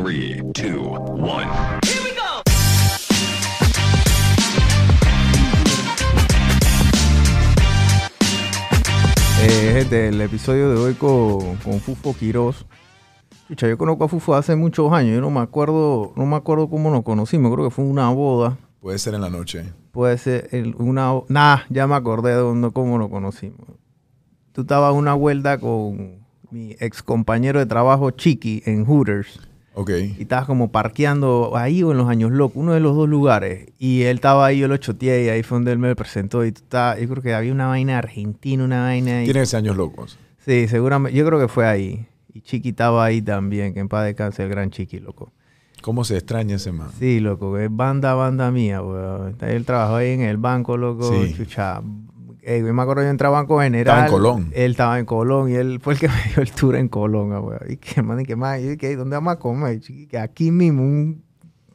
3, 2, 1. Eh, gente, el episodio de hoy con, con Fufo Quiroz. Escucha, yo conozco a Fufo hace muchos años. Yo no me acuerdo, no me acuerdo cómo nos conocimos. Creo que fue una boda. Puede ser en la noche. Puede ser el- una... Nah, ya me acordé de dónde, cómo nos conocimos. Tú estabas en una vuelta con mi ex compañero de trabajo, Chiqui, en Hooters. Ok. Y estabas como parqueando ahí o en los años locos, uno de los dos lugares. Y él estaba ahí, yo lo choteé y ahí fue donde él me presentó. Y tú estabas- yo creo que había una vaina argentina, una vaina... ahí. Tiene ese años locos. Sí, seguramente. Yo creo que fue ahí. Y Chiqui estaba ahí también, que en paz descanse el gran Chiqui, loco. ¿Cómo se extraña ese man? Sí, loco, es banda, banda mía, weón. Él trabajó ahí en el banco, loco. Sí. Chucha. Eh, yo me acuerdo yo entré a Banco General. Estaba en Colón. Él estaba en Colón y él fue el que me dio el tour en Colón, ah, weón. Y que, man, y que más, y yo, que, ¿dónde vamos a comer? Chiqui? Que aquí mismo, un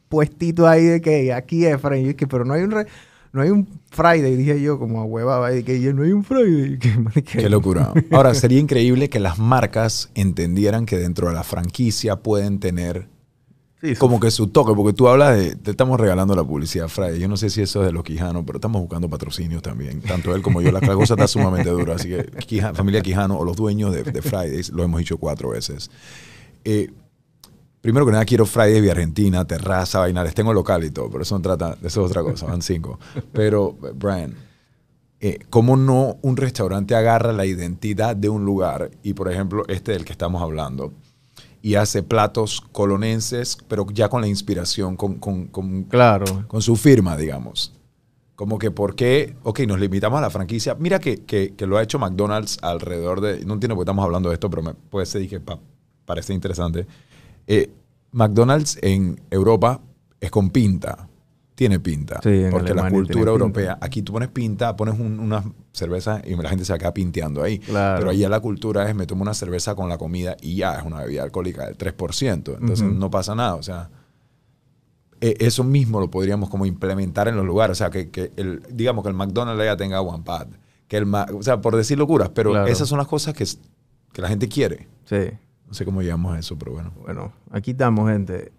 puestito ahí de que aquí es, Fran. Y yo, que, pero no hay un... re- no hay un Friday, dije yo, como a huevaba, y que yo, no hay un Friday. Que, man, y que- Qué locura. Ahora, sería increíble que las marcas entendieran que dentro de la franquicia pueden tener Como que su toque, porque tú hablas de, te estamos regalando la publicidad, Friday. Yo no sé si eso es de los Quijanos, pero estamos buscando patrocinios también. Tanto él como yo, la cosa está sumamente dura. Así que Quija- familia Quijano o los dueños de, de Fridays, lo hemos dicho cuatro veces. Eh, primero que nada, quiero Fridays de Argentina, terraza, vaina. Les tengo local y todo, pero eso no trata, eso es otra cosa, van cinco. Pero, Brian, eh, ¿cómo no un restaurante agarra la identidad de un lugar? Y, por ejemplo, este del que estamos hablando, y hace platos colonenses, pero ya con la inspiración, con, con, con, Claro. con su firma, digamos. Como que, ¿por qué? Ok, nos limitamos a la franquicia. Mira que, que- que lo ha hecho McDonald's alrededor de. No entiendo por qué estamos hablando de esto, pero me puede ser que pa- parece interesante. Eh, McDonald's en Europa es con pinta. Tiene pinta. Sí, en porque la cultura pinta. europea. Aquí tú pones pinta, pones un- una cerveza y la gente se acaba pinteando ahí. Claro. Pero allá la cultura es me tomo una cerveza con la comida y ya es una bebida alcohólica del 3%. Entonces no pasa nada. O sea, eh, eso mismo lo podríamos como implementar en los lugares. O sea, que, que el, digamos que el McDonald's ya tenga one pad. Que el, o sea, por decir locuras, pero Claro. esas son las cosas que, que la gente quiere. Sí. No sé cómo llegamos a eso, pero bueno. Bueno, aquí estamos, gente.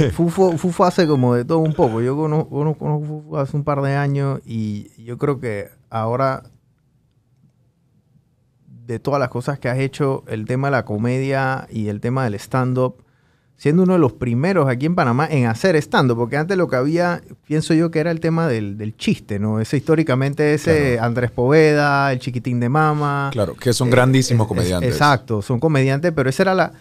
Eh, Fufo, Fufo hace como de todo un poco. Yo conozco, conozco a Fufo hace un par de años y yo creo que ahora, de todas las cosas que has hecho, el tema de la comedia y el tema del stand-up, siendo uno de los primeros aquí en Panamá en hacer stand-up, porque antes lo que había, pienso yo que era el tema del, del chiste, ¿no? Ese históricamente, ese Claro. Andrés Poveda, el chiquitín de mama. Claro, que son Eh, grandísimos es- comediantes. exacto, son comediantes, pero ese era la...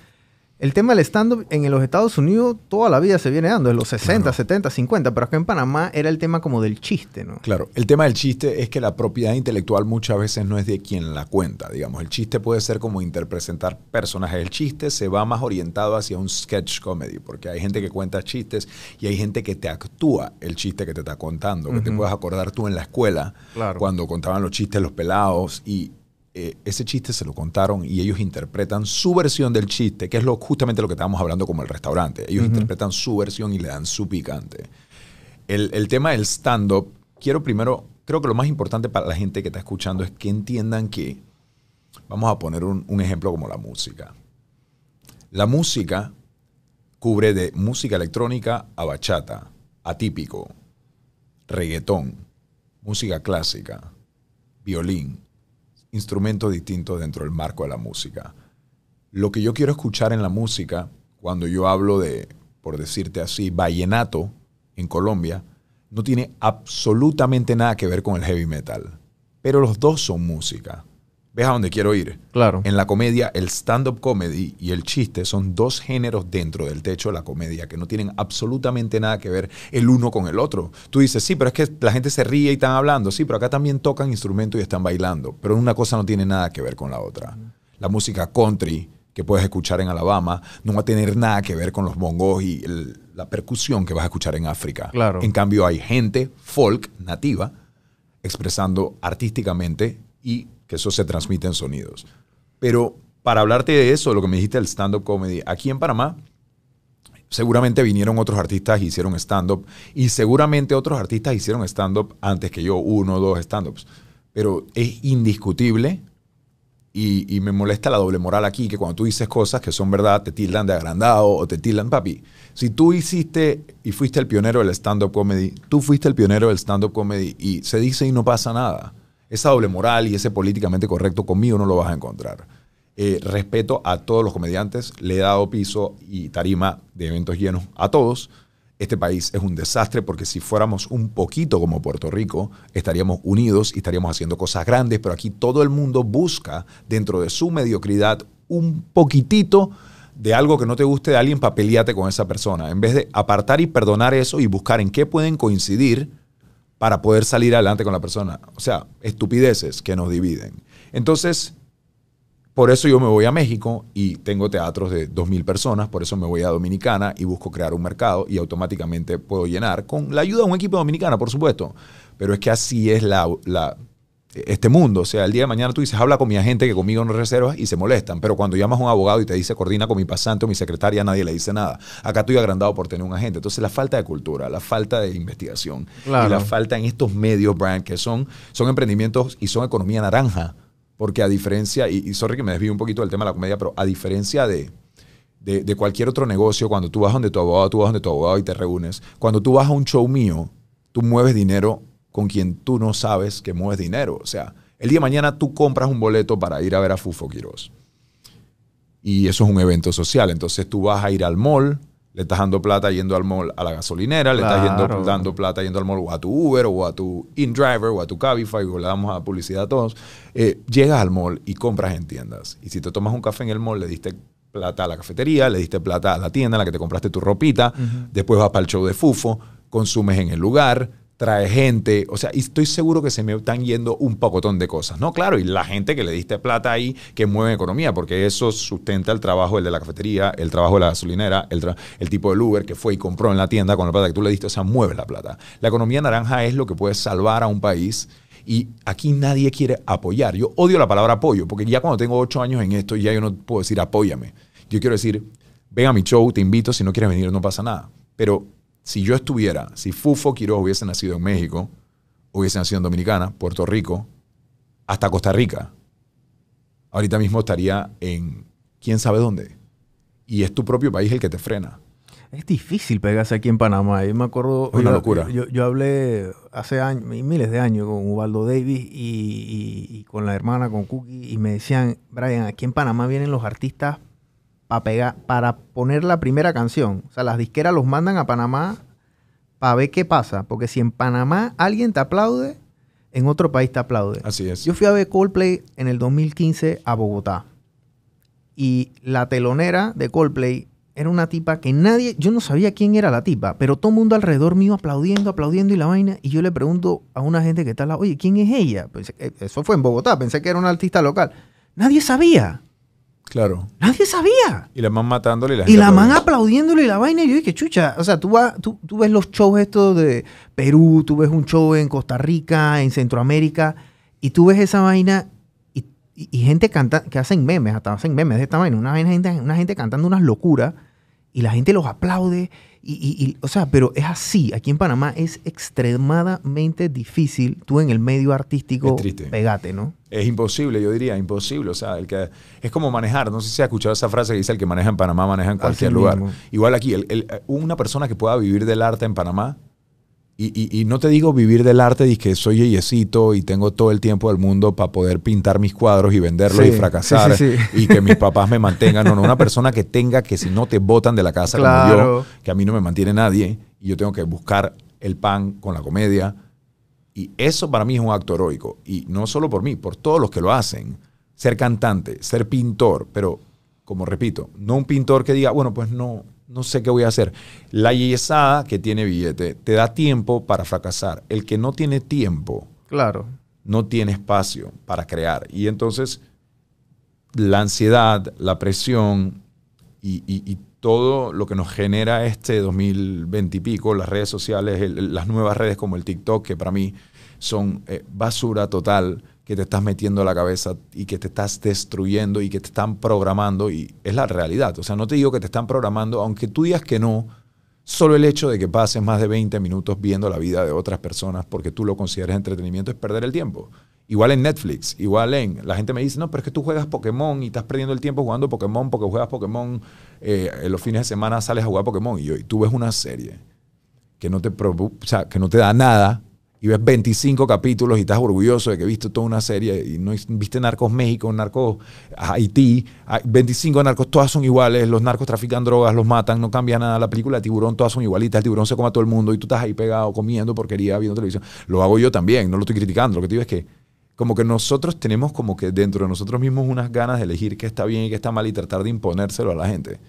El tema del stand-up en los Estados Unidos toda la vida se viene dando, en los 60, Claro. 70, 50, pero acá en Panamá era el tema como del chiste, ¿no? Claro, el tema del chiste es que la propiedad intelectual muchas veces no es de quien la cuenta, digamos. El chiste puede ser como interpretar personajes. El chiste se va más orientado hacia un sketch comedy, porque hay gente que cuenta chistes y hay gente que te actúa el chiste que te está contando, que te Ujú. puedes acordar tú en la escuela, Claro. cuando contaban los chistes los pelados y eh, ese chiste se lo contaron y ellos interpretan su versión del chiste, que es lo, justamente lo que estábamos hablando como el restaurante. Ellos interpretan su versión y le dan su picante. El, el tema del stand-up, quiero primero, creo que lo más importante para la gente que está escuchando es que entiendan que, vamos a poner un, un ejemplo como la música. La música cubre de música electrónica a bachata, atípico, reggaetón, música clásica, violín, instrumentos distintos dentro del marco de la música. Lo que yo quiero escuchar en la música, cuando yo hablo de, por decirte así, vallenato en Colombia, no tiene absolutamente nada que ver con el heavy metal. Pero los dos son música. ¿Ves a dónde quiero ir? Claro. En la comedia, el stand-up comedy y el chiste son dos géneros dentro del techo de la comedia que no tienen absolutamente nada que ver el uno con el otro. Tú dices, sí, pero es que la gente se ríe y están hablando. Sí, pero acá también tocan instrumentos y están bailando. Pero una cosa no tiene nada que ver con la otra. La música country que puedes escuchar en Alabama no va a tener nada que ver con los bongos y el- la percusión que vas a escuchar en África. Claro. En cambio, hay gente folk nativa expresando artísticamente y que eso se transmite en sonidos. Pero para hablarte de eso, lo que me dijiste del stand-up comedy, aquí en Panamá, seguramente vinieron otros artistas y hicieron stand-up, y seguramente otros artistas hicieron stand-up antes que yo, uno o dos stand-ups. Pero es indiscutible Y, y me molesta la doble moral aquí, que cuando tú dices cosas que son verdad, te tildan de agrandado o te tildan, papi. Si tú hiciste y fuiste el pionero del stand-up comedy, tú fuiste el pionero del stand-up comedy y se dice y no pasa nada. Esa doble moral y ese políticamente correcto conmigo no lo vas a encontrar. Eh, respeto a todos los comediantes, le he dado piso y tarima de eventos llenos a todos. Este país es un desastre porque si fuéramos un poquito como Puerto Rico, estaríamos unidos y estaríamos haciendo cosas grandes, pero aquí todo el mundo busca dentro de su mediocridad un poquitito de algo que no te guste de alguien para pelearte con esa persona. En vez de apartar y perdonar eso y buscar en qué pueden coincidir para poder salir adelante con la persona. O sea, estupideces que nos dividen. Entonces, por eso yo me voy a México y tengo teatros de 2.000 personas, por eso me voy a Dominicana y busco crear un mercado y automáticamente puedo llenar con la ayuda de un equipo dominicana, por supuesto. Pero es que así es la, la- este mundo. O sea, el día de mañana tú dices, habla con mi agente que conmigo no reservas y se molestan. Pero cuando llamas a un abogado y te dice, coordina con mi pasante o mi secretaria, nadie le dice nada. Acá estoy agrandado por tener un agente. Entonces, la falta de cultura, la falta de investigación Claro. y la falta en estos medios, Brian, que son, son emprendimientos y son economía naranja. Porque a diferencia, y, y sorry que me desvío un poquito del tema de la comedia, pero a diferencia de, de, de cualquier otro negocio, cuando tú vas donde tu abogado, tú vas donde tu abogado y te reúnes. Cuando tú vas a un show mío, tú mueves dinero con quien tú no sabes que mueves dinero. O sea, el día de mañana tú compras un boleto para ir a ver a Fufo Quiroz. Y eso es un evento social. Entonces tú vas a ir al mall, le estás dando plata yendo al mall a la gasolinera, le estás yendo, dando plata yendo al mall o a tu Uber o a tu InDriver o a tu Cabify, o le damos a publicidad a todos. Eh, llegas al mall y compras en tiendas. Y si te tomas un café en el mall, le diste plata a la cafetería, le diste plata a la tienda en la que te compraste tu ropita, después vas para el show de Fufo, consumes en el lugar, trae gente, o sea, y estoy seguro que se me están yendo un pocotón de cosas, ¿no? Claro, y la gente que le diste plata ahí que mueve economía, porque eso sustenta el trabajo, el de la cafetería, el trabajo de la gasolinera, el, el tipo del Uber que fue y compró en la tienda con la plata que tú le diste, o sea, mueve la plata. La economía naranja es lo que puede salvar a un país y aquí nadie quiere apoyar. Yo odio la palabra apoyo, porque ya cuando tengo ocho años en esto, ya yo no puedo decir apóyame. Yo quiero decir, ven a mi show, te invito, si no quieres venir no pasa nada. Pero si yo estuviera, si Fufo Quiroz hubiese nacido en México, hubiese nacido en Dominicana, Puerto Rico, hasta Costa Rica, ahorita mismo estaría en quién sabe dónde. Y es tu propio país el que te frena. Es difícil pegarse aquí en Panamá. Yo me acuerdo. Es una yo- locura. Yo, yo hablé hace años, miles de años con Ubaldo Davis y, y- y con la hermana, con Cookie, y me decían, Brian, aquí en Panamá vienen los artistas para pegar, para poner la primera canción. O sea, las disqueras los mandan a Panamá para ver qué pasa. Porque si en Panamá alguien te aplaude, en otro país te aplaude. Así es. Yo fui a ver Coldplay en el 2015 a Bogotá. Y la telonera de Coldplay era una tipa que nadie, yo no sabía quién era la tipa, pero todo el mundo alrededor mío aplaudiendo, aplaudiendo y la vaina. Y yo le pregunto a una gente que está al lado, oye, ¿quién es ella? Eso fue en Bogotá, pensé que era una artista local. Nadie sabía, Claro. nadie sabía. Y la man matándole y la Y la man aplaudiéndole y la vaina. Y yo dije, chucha, o sea, tú, vas, tú, tú ves los shows estos de Perú, tú ves un show en Costa Rica, en Centroamérica, y tú ves esa vaina y, y- y gente canta, que hacen memes, hasta hacen memes de esta vaina, una, vaina, gente, una gente cantando unas locuras y la gente los aplaude. Y, y- y, o sea, pero es así. Aquí en Panamá es extremadamente difícil tú en el medio artístico pegate, ¿no? Es imposible, yo diría, imposible. O sea, el que, es como manejar. No sé si has escuchado esa frase que dice el que maneja en Panamá maneja en cualquier Así lugar. mismo. Igual aquí, el- el- una persona que pueda vivir del arte en Panamá, y, y- y no te digo vivir del arte y que soy yeyecito y tengo todo el tiempo del mundo para poder pintar mis cuadros y venderlos Sí, y fracasar sí, sí, sí. y que mis papás me mantengan. No, no, una persona que tenga que si no te botan de la casa como yo, que a mí no me mantiene nadie y yo tengo que buscar el pan con la comedia. Y eso para mí es un acto heroico. Y no solo por mí, por todos los que lo hacen. Ser cantante, ser pintor, pero como repito, no un pintor que diga, bueno, pues no, no sé qué voy a hacer. La yesada que tiene billete te da tiempo para fracasar. El que no tiene tiempo Claro. no tiene espacio para crear. Y entonces la ansiedad, la presión y, y- y todo lo que nos genera este 2020 y pico, las redes sociales, el- las nuevas redes como el TikTok, que para mí son eh, basura total, que te estás metiendo a la cabeza y que te estás destruyendo y que te están programando y es la realidad. O sea, no te digo que te están programando, aunque tú digas que no, Solo el hecho de que pases más de 20 minutos viendo la vida de otras personas porque tú lo consideras entretenimiento es perder el tiempo. Igual en Netflix, igual en... La gente me dice, no, pero es que tú juegas Pokémon y estás perdiendo el tiempo jugando Pokémon porque juegas Pokémon, eh, en los fines de semana sales a jugar Pokémon y, tú ves una serie que no te, que no te da nada y ves 25 capítulos y estás orgulloso de que viste toda una serie y no viste Narcos México, Narcos Haití, hay 25 narcos, todas son iguales, los narcos trafican drogas, los matan, no cambia nada, la película de tiburón, todas son igualitas, el tiburón se come a todo el mundo y tú estás ahí pegado comiendo porquería, viendo televisión. Lo hago yo también, no lo estoy criticando, lo que te digo es que como que nosotros tenemos como que dentro de nosotros mismos unas ganas de elegir qué está bien y qué está mal y tratar de imponérselo a la gente.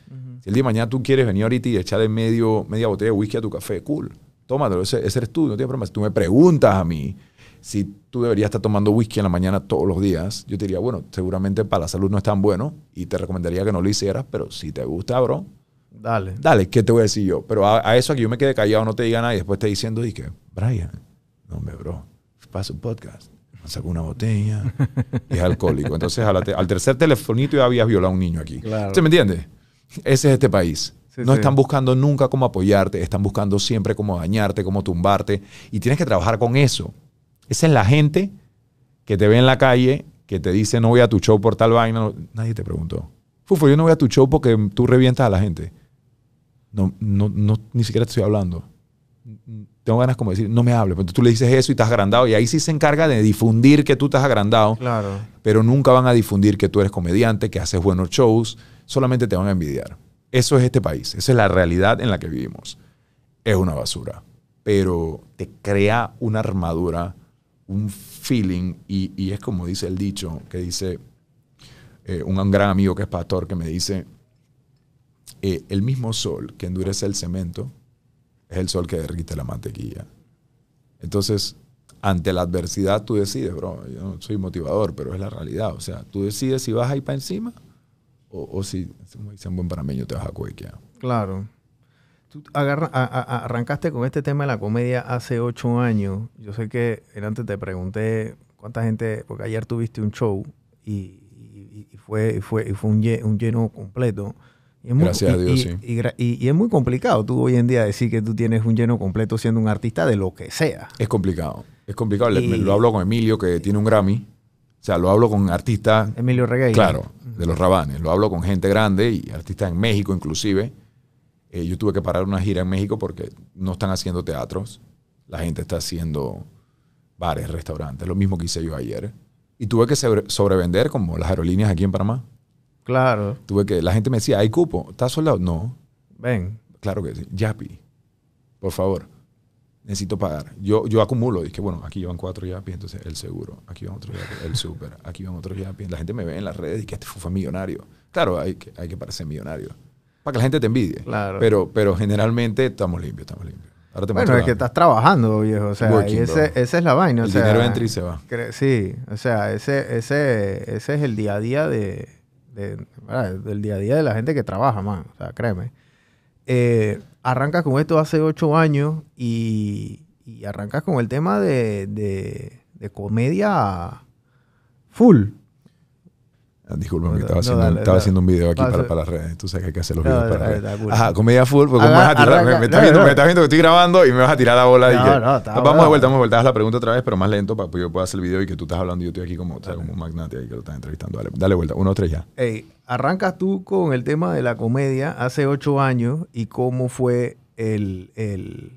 Si el día de mañana tú quieres venir ahorita y echarle medio, media botella de whisky a tu café, cool. Tómatelo, ese, ese eres tú, no tienes problema. Si tú me preguntas a mí si tú deberías estar tomando whisky en la mañana todos los días, yo te diría, bueno, seguramente para la salud no es tan bueno y te recomendaría que no lo hicieras, pero si te gusta, bro, Dale. dale, ¿qué te voy a decir yo? Pero a, a eso a que yo me quede callado, no te diga nada y después te diciendo, dije, Brian, no me, bro, pasa un podcast, saca una botella y es alcohólico. Entonces al, te- al tercer telefonito ya habías violado a un niño aquí. Claro. ¿Usted me entiende? Ese es este país. Sí, no sí. están buscando nunca cómo apoyarte, están buscando siempre cómo dañarte, cómo tumbarte y tienes que trabajar con eso. Esa es la gente que te ve en la calle, que te dice no voy a tu show por tal vaina. nadie te preguntó. Fufo, yo no voy a tu show porque tú revientas a la gente. No, no, no, ni siquiera te estoy hablando. Tengo ganas como de decir, no me hables. Pero tú le dices eso y estás agrandado. Y ahí sí se encarga de difundir que tú estás agrandado. Claro. Pero nunca van a difundir que tú eres comediante, que haces buenos shows. Solamente te van a envidiar. Eso es este país. Esa es la realidad en la que vivimos. Es una basura. Pero te crea una armadura, un feeling. Y, es como dice el dicho, que dice eh, un, un gran amigo que es pastor, que me dice, eh, el mismo sol que endurece el cemento es el sol que derrite la mantequilla. Entonces, ante la adversidad tú decides, bro, yo no soy motivador, pero es la realidad. O sea, tú decides si vas ahí para encima o, o si, como dice un buen panameño, te vas a cuequear. Claro. Tú agarra- a- a- a- arrancaste con este tema de la comedia hace ocho años. Yo sé que antes te pregunté cuánta gente, porque ayer tuviste un show y, y- y fue, y fue, y fue un, lle- un lleno completo. Y es muy- Gracias a Dios, sí. Y, es muy complicado tú hoy en día decir que tú tienes un lleno completo siendo un artista de lo que sea. Es complicado. Es complicado. Le- me- lo hablo con Emilio, que tiene un Grammy. O sea, lo hablo con artistas, Emilio Regueira. claro, de los rabanes. Lo hablo con gente grande y artistas en México inclusive. Eh, yo tuve que parar una gira en México porque no están haciendo teatros. La gente está haciendo bares, restaurantes. Lo mismo que hice yo ayer. Y tuve que sobre- sobrevender como las aerolíneas aquí en Panamá. Claro. Tuve que, la gente me decía, ¿hay cupo? ¿Estás soldado? No. Ven. Claro que sí. Yapi. Por favor. Necesito pagar. Yo, yo acumulo. Dije, bueno, aquí van cuatro Yapi, entonces el seguro. Aquí van otros Yapi, el súper. Aquí van otros Yapi. La gente me ve en las redes y que este fue millonario. Claro, hay que, hay que parecer millonario. Para que la gente te envidie. Claro. Pero, pero generalmente estamos limpios, estamos limpios. Ahora te Bueno, es que estás trabajando, viejo. O sea, Working, y ese- esa es la vaina. o El sea, dinero entra y se va. Sí, o sea, ese, ese, ese es el día a día de, del día a día de la gente que trabaja, man. O sea, créeme. Eh, arrancas con esto hace ocho años y, arrancas con el tema de, de comedia full. Ah, Disculpa, No, estaba, haciendo, dale, estaba dale. haciendo un video aquí para, para las redes. Tú sabes que hay que hacer los videos para las redes. Ajá, comedia full. Porque Aga- me, vas a tirar- arranca- me- me estás viendo, me estás viendo que estoy grabando y me vas a tirar la bola. y que- vamos bueno. de vuelta, vamos de vuelta. Haz la pregunta otra vez, pero más lento para que yo pueda hacer el video y que tú estás hablando y yo estoy aquí como, o sea, como un magnate ahí que lo estás entrevistando. Dale, dale vuelta. Uno, tres ya. Arrancas tú con el tema de la comedia hace ocho años y cómo fue el, el-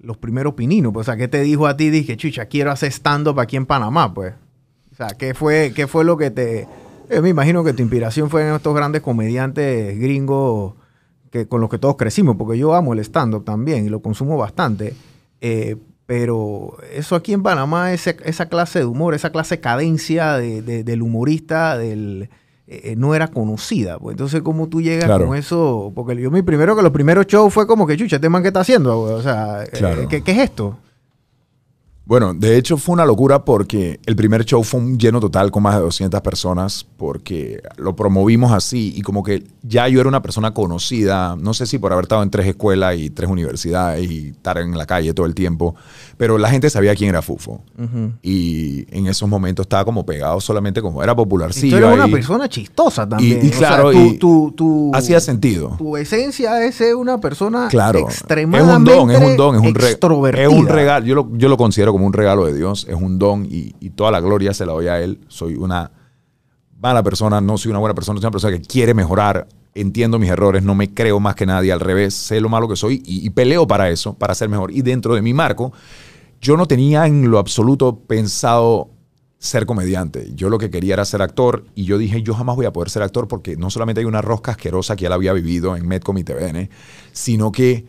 los primeros pininos. Pues, o sea, ¿qué te dijo a ti? Dije, chucha, quiero hacer stand-up aquí en Panamá, pues. O sea, ¿qué fue, qué fue lo que te... eh, me imagino que tu inspiración fue en estos grandes comediantes gringos que, con los que todos crecimos, porque yo amo el stand-up también y lo consumo bastante. Eh, pero eso aquí en Panamá, ese- esa clase de humor, esa clase de cadencia de- de- del humorista, del, eh, no era conocida. Pues. Entonces, ¿cómo tú llegas Claro. con eso? Porque yo mi primero que los primeros shows fue como que, chucha, ¿este man qué está haciendo? O sea, Claro. ¿qué, qué es esto? Bueno, de hecho fue una locura porque el primer show fue un lleno total con más de 200 personas porque lo promovimos así y como que ya yo era una persona conocida, no sé si por haber estado en tres escuelas y tres universidades y estar en la calle todo el tiempo, pero la gente sabía quién era Fufo. Y en esos momentos estaba como pegado solamente como era popularcillo. tú eres una persona chistosa también. y O sea, claro, tu- y tu- tu- Hacía sentido. Tu esencia es ser una persona Claro, es extremadamente un don, es un don, es un, re- es un regalo. Yo lo, yo lo considero como un regalo de Dios, es un don y, toda la gloria se la doy a Él. Soy una mala persona, no soy una buena persona, soy una persona que quiere mejorar, entiendo mis errores, no me creo más que nadie, al revés, sé lo malo que soy y, peleo para eso, para ser mejor. Y dentro de mi marco, yo no tenía en lo absoluto pensado ser comediante. Yo lo que quería era ser actor y yo dije, yo jamás voy a poder ser actor porque no solamente hay una rosca asquerosa que la había vivido en Medcom y TVN, sino que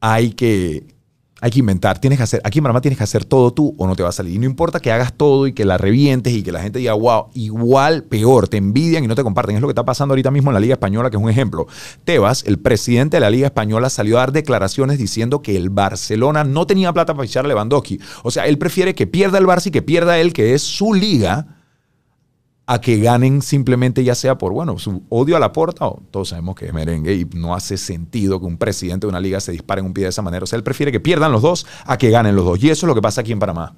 hay que hay que inventar, tienes que hacer, aquí en Panamá tienes que hacer todo tú o no te va a salir. Y no importa que hagas todo y que la revientes y que la gente diga, wow, igual, peor, te envidian y no te comparten. Es lo que está pasando ahorita mismo en la Liga Española, que es un ejemplo. Tebas, el presidente de la Liga Española, salió a dar declaraciones diciendo que el Barcelona no tenía plata para fichar a Lewandowski. O sea, él prefiere que pierda el Barça y que pierda él, que es su liga, a que ganen simplemente ya sea por, bueno, su odio a la porta, o todos sabemos que es merengue y no hace sentido que un presidente de una liga se dispare en un pie de esa manera. O sea, él prefiere que pierdan los dos a que ganen los dos. Y eso es lo que pasa aquí en Panamá.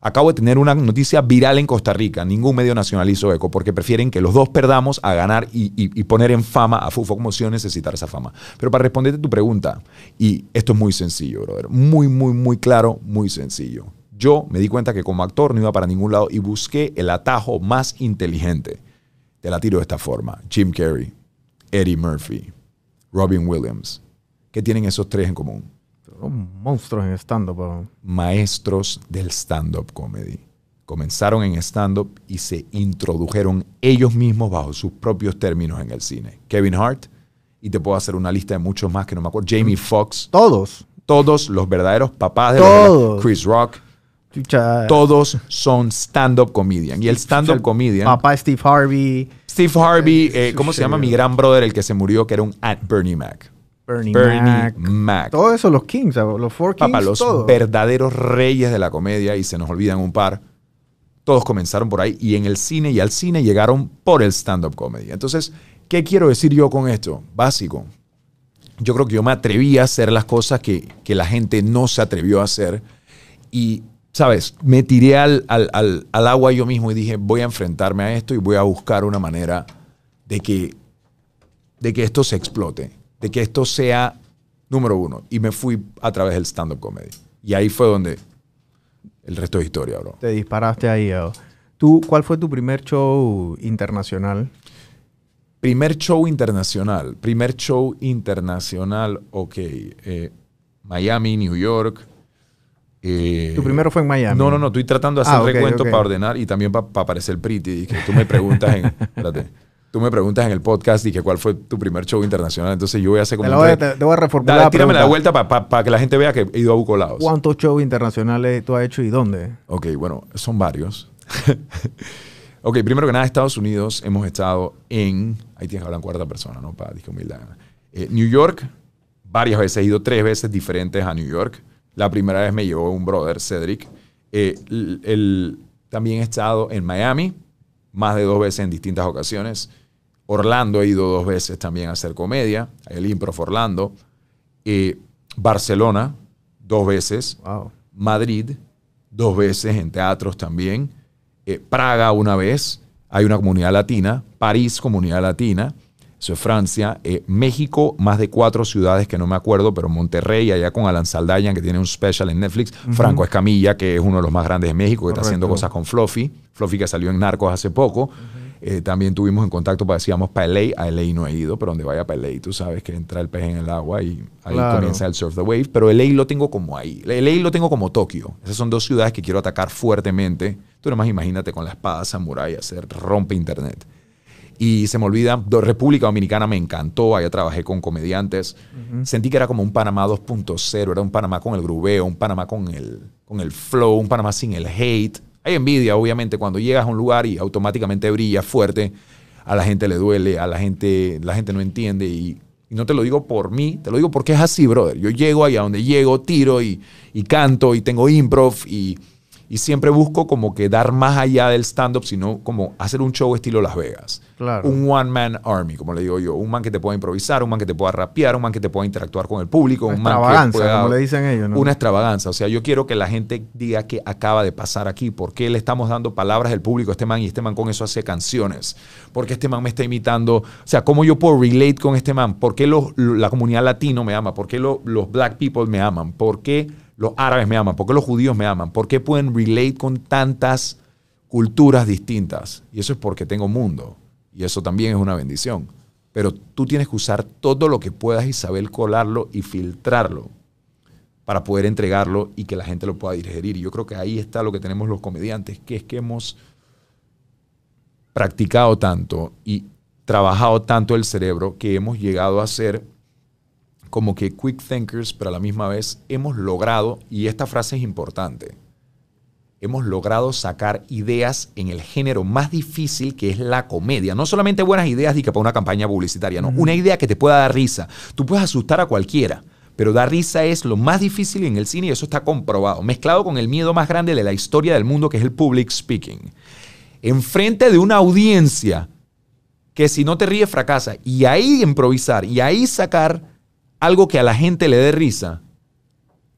Acabo de tener una noticia viral en Costa Rica. Ningún medio nacional hizo eco porque prefieren que los dos perdamos a ganar y, y- y poner en fama a Fufo como si yo necesitara esa fama. Pero para responderte tu pregunta, y esto es muy sencillo, brother. Muy, muy, muy claro, muy sencillo. Yo me di cuenta que como actor no iba para ningún lado y busqué el atajo más inteligente. Te la tiro de esta forma. Jim Carrey, Eddie Murphy, Robin Williams. ¿Qué tienen esos tres en común? Son monstruos en stand-up. maestros del stand-up comedy. Comenzaron en stand-up y se introdujeron ellos mismos bajo sus propios términos en el cine. Kevin Hart, y te puedo hacer una lista de muchos más que no me acuerdo. Jamie Foxx, Todos. todos los verdaderos papás de los. Chris Rock, Chucha, todos son stand-up comedian. Y el stand-up comedian, Papá Steve Harvey, Steve Harvey, eh, ¿cómo se llama? Mi gran brother, el que se murió, que era un at Bernie Mac. Bernie, Bernie Mac. Mac. Todo eso, los Kings, los Four Kings. Papá, los todo. verdaderos reyes de la comedia y se nos olvidan un par. Todos comenzaron por ahí y en el cine y al cine llegaron por el stand-up comedy. Entonces, ¿qué quiero decir yo con esto? Básico. Yo creo que yo me atreví a hacer las cosas que, que la gente no se atrevió a hacer y, ¿sabes? Me tiré al, al- al- al agua yo mismo y dije, voy a enfrentarme a esto y voy a buscar una manera de que, de que esto se explote, de que esto sea número uno. Y me fui a través del stand-up comedy. Y ahí fue donde el resto es historia, bro. Te disparaste ahí. yo. ¿Tú, ¿Cuál fue tu primer show internacional? Primer show internacional. Primer show internacional, ok. eh, Miami, New York. Eh, Tu primero fue en Miami. No, no, no. Estoy tratando de hacer Ah, recuento para ordenar y también para parecer pretty. Y que tú me preguntas en... espérate. Tú me preguntas en el podcast y que cuál fue tu primer show internacional. Entonces yo voy a hacer como Te, un voy a, re- te, te voy a reformular. Dale, la tírame la vuelta para que la gente vea que he ido a bucolados. ¿Cuántos shows internacionales tú has hecho y dónde? Ok, bueno, son varios. ok, primero que nada, Estados Unidos hemos estado en. Ahí tienes que hablar en cuarta persona, ¿no? Para disque humildad. Eh, New York, varias veces. He ido tres veces diferentes a New York. La primera vez me llevó un brother, Cedric. Eh, el- el- también he estado en Miami, más de dos veces en distintas ocasiones. Orlando he ido dos veces también a hacer comedia, el Improv Orlando. Eh, Barcelona, dos veces. Wow. Madrid, dos veces en teatros también. Eh, Praga una vez, hay una comunidad latina. París, comunidad latina. Eso es Francia. Eh, México, más de cuatro ciudades que no me acuerdo, pero Monterrey, allá con Alan Saldaña, que tiene un special en Netflix. Franco Escamilla, que es uno de los más grandes de México, que está haciendo cosas con Fluffy. Fluffy que salió en Narcos hace poco. Eh, también tuvimos en contacto para decíamos para LA. A LA no he ido, pero donde vaya para LA, tú sabes que entra el pez en el agua y ahí Claro. comienza el surf the wave. Pero LA lo tengo como ahí. LA lo tengo como Tokio. Esas son dos ciudades que quiero atacar fuertemente. Tú nomás imagínate con la espada samurai hacer rompe internet. Y se me olvida, República Dominicana me encantó, allá trabajé con comediantes. Sentí que era como un Panamá 2.0, era un Panamá con el grubeo, un Panamá con el, con el flow, un Panamá sin el hate. Hay envidia, obviamente, cuando llegas a un lugar y automáticamente brilla fuerte, a la gente le duele, a la gente, la gente no entiende y, y no te lo digo por mí, te lo digo porque es así, brother. Yo llego allá donde llego, tiro y, y canto y tengo improv y, y siempre busco como que dar más allá del stand-up, sino como hacer un show estilo Las Vegas. Claro. Un one-man army, como le digo yo. Un man que te pueda improvisar, un man que te pueda rapear, un man que te pueda interactuar con el público. Una un man que extravaganza, pueda- como le dicen ellos, ¿no? Una extravaganza. O sea, yo quiero que la gente diga qué acaba de pasar aquí. ¿Por qué le estamos dando palabras del público a este man y este man con eso hace canciones? ¿Por qué este man me está imitando? O sea, ¿cómo yo puedo relate con este man? ¿Por qué los- la comunidad latino me ama? ¿Por qué lo- los black people me aman? ¿Por qué los árabes me aman? ¿Por qué los judíos me aman? ¿Por qué pueden relate con tantas culturas distintas? Y eso es porque tengo mundo. Y eso también es una bendición. Pero tú tienes que usar todo lo que puedas y saber colarlo y filtrarlo para poder entregarlo y que la gente lo pueda digerir. Y yo creo que ahí está lo que tenemos los comediantes, que es que hemos practicado tanto y trabajado tanto el cerebro que hemos llegado a ser como que quick thinkers, pero a la misma vez hemos logrado, y esta frase es importante, hemos logrado sacar ideas en el género más difícil que es la comedia. No solamente buenas ideas de que para una campaña publicitaria, no. Una idea que te pueda dar risa. Tú puedes asustar a cualquiera, pero dar risa es lo más difícil en el cine y eso está comprobado. Mezclado con el miedo más grande de la historia del mundo, que es el public speaking. Enfrente de una audiencia que si no te ríes fracasa. Y ahí improvisar y ahí sacar algo que a la gente le dé risa,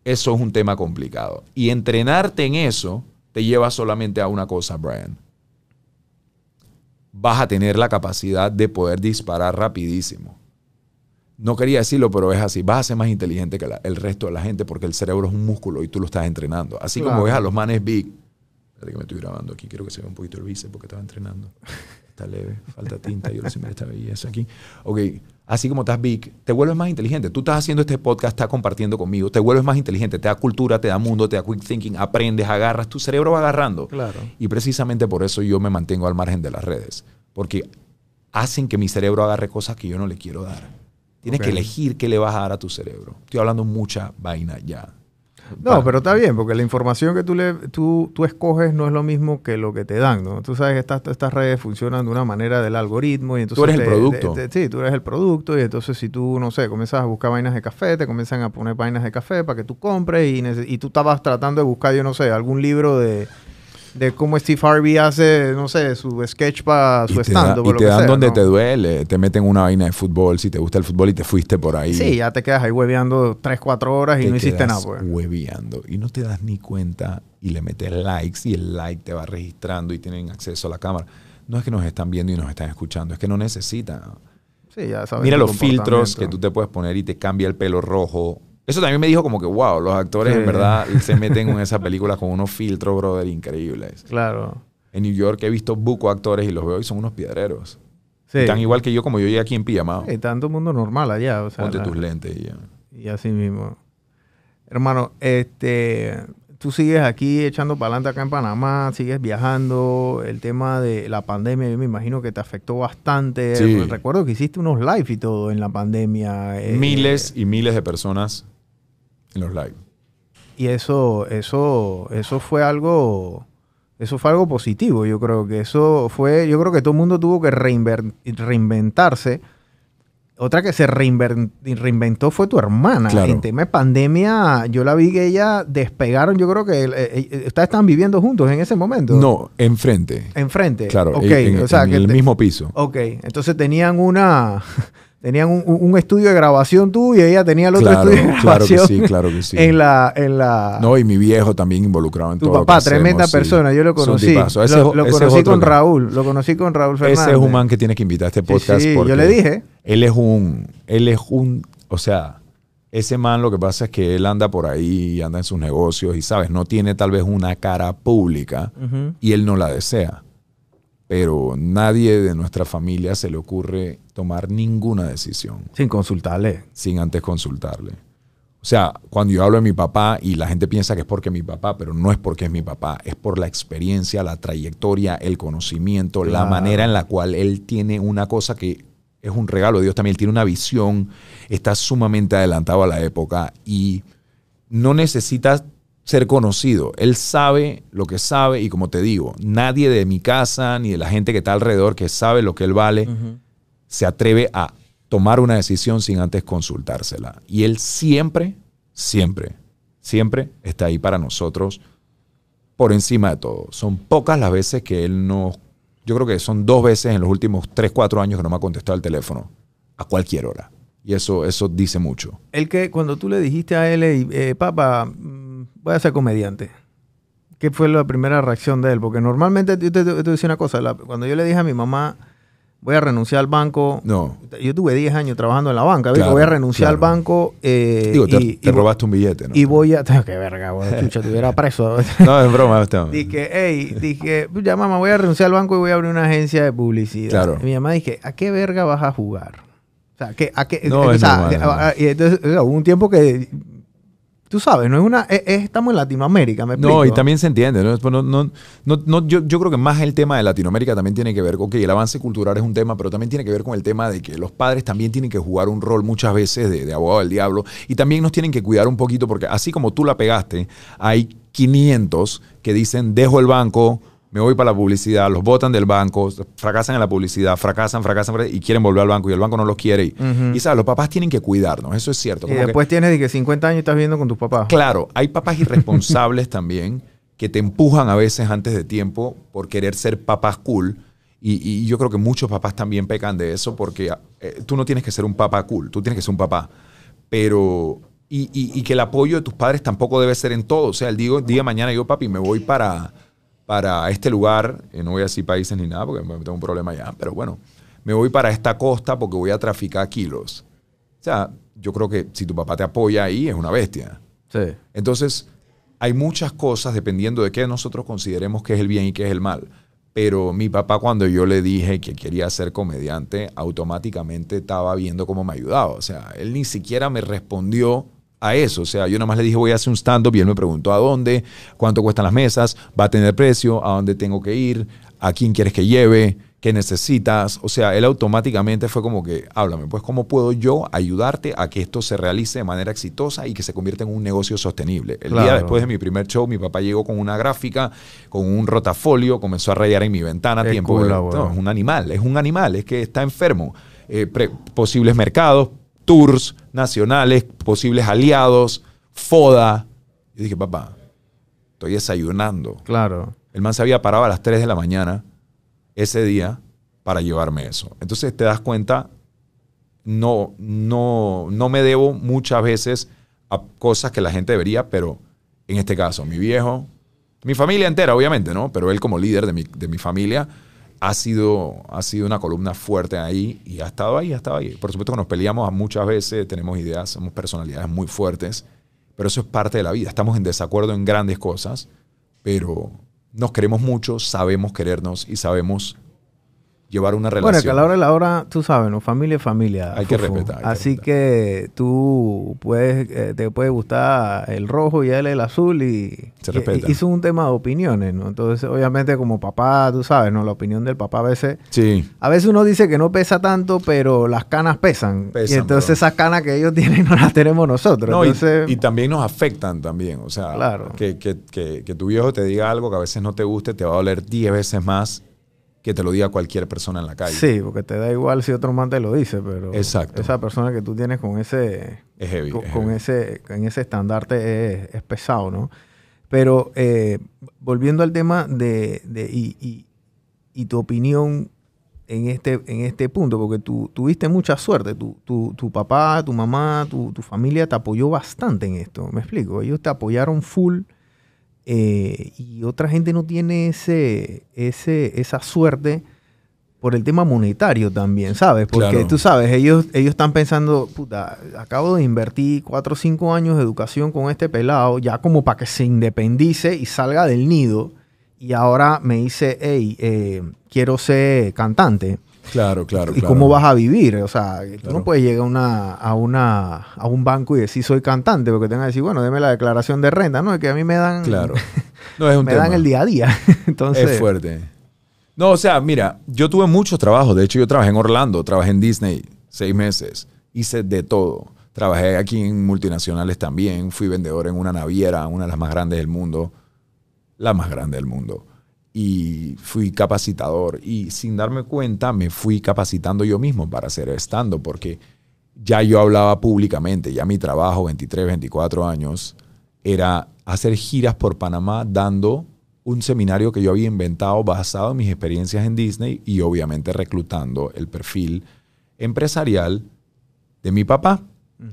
eso es un tema complicado. Y entrenarte en eso te lleva solamente a una cosa, Brian. Vas a tener la capacidad de poder disparar rapidísimo. No quería decirlo, pero es así. Vas a ser más inteligente que la- el resto de la gente porque el cerebro es un músculo y tú lo estás entrenando. Así como ves a los manes big. Espérate que me estoy grabando aquí. Quiero que se vea un poquito el bíceps porque estaba entrenando. Está leve, falta tinta. Yo mira esta belleza aquí. Ok, así como estás big, te vuelves más inteligente. Tú estás haciendo este podcast, estás compartiendo conmigo, te vuelves más inteligente, te da cultura, te da mundo, te da quick thinking, aprendes, agarras, tu cerebro va agarrando. Claro. Y precisamente por eso yo me mantengo al margen de las redes, porque hacen que mi cerebro agarre cosas que yo no le quiero dar. Tienes que elegir qué le vas a dar a tu cerebro. Estoy hablando mucha vaina ya. No, Para- pero está bien, porque la información que tú, le, tú, tú escoges no es lo mismo que lo que te dan, ¿no? Tú sabes que estas, estas redes funcionan de una manera del algoritmo y entonces... eres el producto. te- te- sí, tú eres el producto y entonces si tú, no sé, comienzas a buscar vainas de café, te comienzan a poner vainas de café para que tú compres y, y tú estabas tratando de buscar, yo no sé, algún libro de, de cómo Steve Harvey hace, no sé, su sketch para su y te, stand da- o y te dan sea, donde ¿no? te duele, te meten una vaina de fútbol, si te gusta el fútbol y te fuiste por ahí. Sí, ya te quedas ahí hueveando 3, 4 horas y te no hiciste nada, pues. hueveando y no te das ni cuenta y le metes likes y el like te va registrando y tienen acceso a la cámara. No es que nos están viendo y nos están escuchando, es que no necesitan. Sí, ya sabes Mira los filtros que tú te puedes poner y te cambia el pelo rojo. Eso también me dijo como que, wow, los actores Sí. en verdad se meten en esa película con unos filtros, brother, increíbles. Claro. En New York he visto buco actores y los veo y son unos piedreros. Sí. Tan igual que yo como yo llegué aquí en pijamado. Sí, tanto mundo normal allá. O sea, Ponte la- tus lentes y ya. Y así mismo. Hermano, este, tú sigues aquí echando para adelante acá en Panamá, sigues viajando. El tema de la pandemia, yo me imagino que te afectó bastante. Sí. Recuerdo que hiciste unos live y todo en la pandemia. eh, Miles y miles de personas en los live. Y eso, eso, eso fue algo, eso fue algo positivo. Yo creo que eso fue, yo creo que todo el mundo tuvo que reinventarse. Otra que se reinventó fue tu hermana. Claro. En tema de pandemia, yo la vi que ella despegaron. Yo creo que eh, eh, ustedes estaban viviendo juntos en ese momento. No, enfrente. Enfrente. Claro, Ok, en, en- o sea, en que el te- mismo piso. Ok, entonces tenían una, tenían un, un estudio de grabación tú y ella tenía el otro Claro, estudio de claro que sí, claro que sí. En la, en la. No, y mi viejo también involucrado en Tu todo lo que papá, hacemos, tremenda sí. persona, yo lo conocí. Ese lo conocí con que- Raúl, lo conocí con Raúl Fernández. Ese es un man que tienes que invitar a este podcast sí, yo porque le dije. Él es un, él es un, o sea, ese man lo que pasa es que él anda por ahí anda en sus negocios y sabes, no tiene tal vez una cara pública y él no la desea. Pero nadie de nuestra familia se le ocurre tomar ninguna decisión Sin consultarle. sin antes consultarle. O sea, cuando yo hablo de mi papá y la gente piensa que es porque es mi papá, pero no es porque es mi papá, es por la experiencia, la trayectoria, el conocimiento, la manera en la cual él tiene una cosa que es un regalo de Dios también, él tiene una visión, está sumamente adelantado a la época y no necesita ser conocido. Él sabe lo que sabe y como te digo, nadie de mi casa ni de la gente que está alrededor que sabe lo que él vale se atreve a tomar una decisión sin antes consultársela. Y él siempre, siempre, siempre está ahí para nosotros por encima de todo. Son pocas las veces que él no... Yo creo que son dos veces en los últimos 3, 4 años que no me ha contestado el teléfono. A cualquier hora. Y eso, eso dice mucho. El que cuando tú le dijiste a él, "Ey, eh, papá, voy a ser comediante. ¿Qué fue la primera reacción de él? Porque normalmente, yo te, te- te voy a decir una cosa, la- cuando yo le dije a mi mamá, voy a renunciar al banco. No. Yo tuve 10 años trabajando en la banca. Claro, voy a renunciar claro. al banco. eh, Digo, te, y, te y- robaste un billete, ¿no? y voy a... Qué verga, güey, chucha, estuviera preso. No, es broma. está- Dije, hey, dije, ya mamá, voy a renunciar al banco y voy a abrir una agencia de publicidad. Claro. Y mi mamá dije, ¿a qué verga vas a jugar? O sea, ¿qué, a qué, No, o es sea, y entonces, o sea, hubo un tiempo que, tú sabes, no es una, es- es- estamos en Latinoamérica, me explico. No, y también se entiende. ¿no? No, no, no, no, yo, yo creo que más el tema de Latinoamérica también tiene que ver con que el avance cultural es un tema, pero también tiene que ver con el tema de que los padres también tienen que jugar un rol muchas veces de, de abogado del diablo y también nos tienen que cuidar un poquito porque así como tú la pegaste, hay 500 que dicen dejo el banco, me voy para la publicidad, los botan del banco, fracasan en la publicidad, fracasan, fracasan, fracasan, y quieren volver al banco y el banco no los quiere. Y, y sabes, los papás tienen que cuidarnos, eso es cierto. Y Como que- después tienes de que 50 años y estás viviendo con tus papás. Claro, hay papás irresponsables también que te empujan a veces antes de tiempo por querer ser papás cool. Y, y yo creo que muchos papás también pecan de eso porque eh, tú no tienes que ser un papá cool, tú tienes que ser un papá. Pero, y, y- y que el apoyo de tus padres tampoco debe ser en todo. O sea, el día, día de mañana yo, papi, me voy para, para este lugar, eh, no voy a decir países ni nada porque me- tengo un problema allá, pero bueno, me voy para esta costa porque voy a traficar kilos. O sea, yo creo que si tu papá te apoya ahí, es una bestia. Sí. Entonces, hay muchas cosas dependiendo de qué nosotros consideremos que es el bien y qué es el mal. Pero mi papá cuando yo le dije que quería ser comediante, automáticamente estaba viendo cómo me ayudaba. O sea, él ni siquiera me respondió a eso. O sea, yo nada más le dije voy a hacer un stand-up y él me preguntó a dónde, cuánto cuestan las mesas, va a tener precio, a dónde tengo que ir, a quién quieres que lleve, qué necesitas. O sea, él automáticamente fue como que, háblame, pues cómo puedo yo ayudarte a que esto se realice de manera exitosa y que se convierta en un negocio sostenible. El día después de mi primer show, mi papá llegó con una gráfica, con un rotafolio, comenzó a rayar en mi ventana. Qué tiempo cool, de- abuelo. no, es un animal, es un animal, es que está enfermo. Eh, pre- posibles mercados, tours nacionales, posibles aliados, FODA. Yo dije, papá, estoy desayunando. Claro. El man se había parado a las 3 de la mañana ese día para llevarme eso. Entonces te das cuenta, no, no, no me debo muchas veces a cosas que la gente debería, pero en este caso, mi viejo, mi familia entera, obviamente, ¿no? Pero él como líder de mi, de mi familia ha sido, ha sido una columna fuerte ahí y ha estado ahí, ha estado ahí. Por supuesto que nos peleamos muchas veces, tenemos ideas, somos personalidades muy fuertes, pero eso es parte de la vida. Estamos en desacuerdo en grandes cosas, pero nos queremos mucho, sabemos querernos y sabemos llevar una relación. Bueno, que a la hora de la hora, tú sabes, ¿no? Familia es familia. Hay que respetar, hay que Así respetar. que tú puedes, eh, te puede gustar el rojo y a él el azul y, Se respeta. y es un tema de opiniones, ¿no? Entonces, obviamente, como papá, tú sabes, ¿no? La opinión del papá a veces, Sí, a veces uno dice que no pesa tanto, pero las canas pesan. Pesan, y entonces esas canas que ellos tienen no las tenemos nosotros. No, y- entonces, y, también nos afectan también. O sea, Claro. que, que- que- que tu viejo te diga algo que a veces no te guste, te va a doler 10 veces más que te lo diga cualquier persona en la calle. sí, porque te da igual si otro man te lo dice, pero Exacto. esa persona que tú tienes con ese Es heavy. con, es con ese, en ese estandarte es, es pesado, ¿no? Pero eh, volviendo al tema de, de- y, y- y tu opinión en este, en este punto, porque tú tuviste mucha suerte, tu, tu, tu papá, tu mamá, tu, tu familia te apoyó bastante en esto, me explico, ellos te apoyaron full eh, y otra gente no tiene ese, ese, esa suerte por el tema monetario también, ¿sabes? Porque Claro. tú sabes, ellos, ellos están pensando, puta, acabo de invertir 4 o 5 años de educación con este pelado, ya como para que se independice y salga del nido, y ahora me dice, hey, eh, quiero ser cantante. Claro, claro. ¿Y claro. cómo vas a vivir? O sea, tú Claro. no puedes llegar a, una, a, una, a un banco y decir soy cantante, porque te van a decir, bueno, deme la declaración de renta, ¿no? Es que a mí me dan, Claro. No es un me tema. dan el día a día. Entonces, Es fuerte. No, o sea, mira, yo tuve muchos trabajos. De hecho, yo trabajé en Orlando, trabajé en Disney seis meses. Hice de todo. Trabajé aquí en multinacionales también. Fui vendedor en una naviera, una de las más grandes del mundo. La más grande del mundo. Y fui capacitador. Y sin darme cuenta, me fui capacitando yo mismo para hacer stand porque ya yo hablaba públicamente. Ya mi trabajo, 23, 24 años, era hacer giras por Panamá dando un seminario que yo había inventado basado en mis experiencias en Disney y obviamente reclutando el perfil empresarial de mi papá.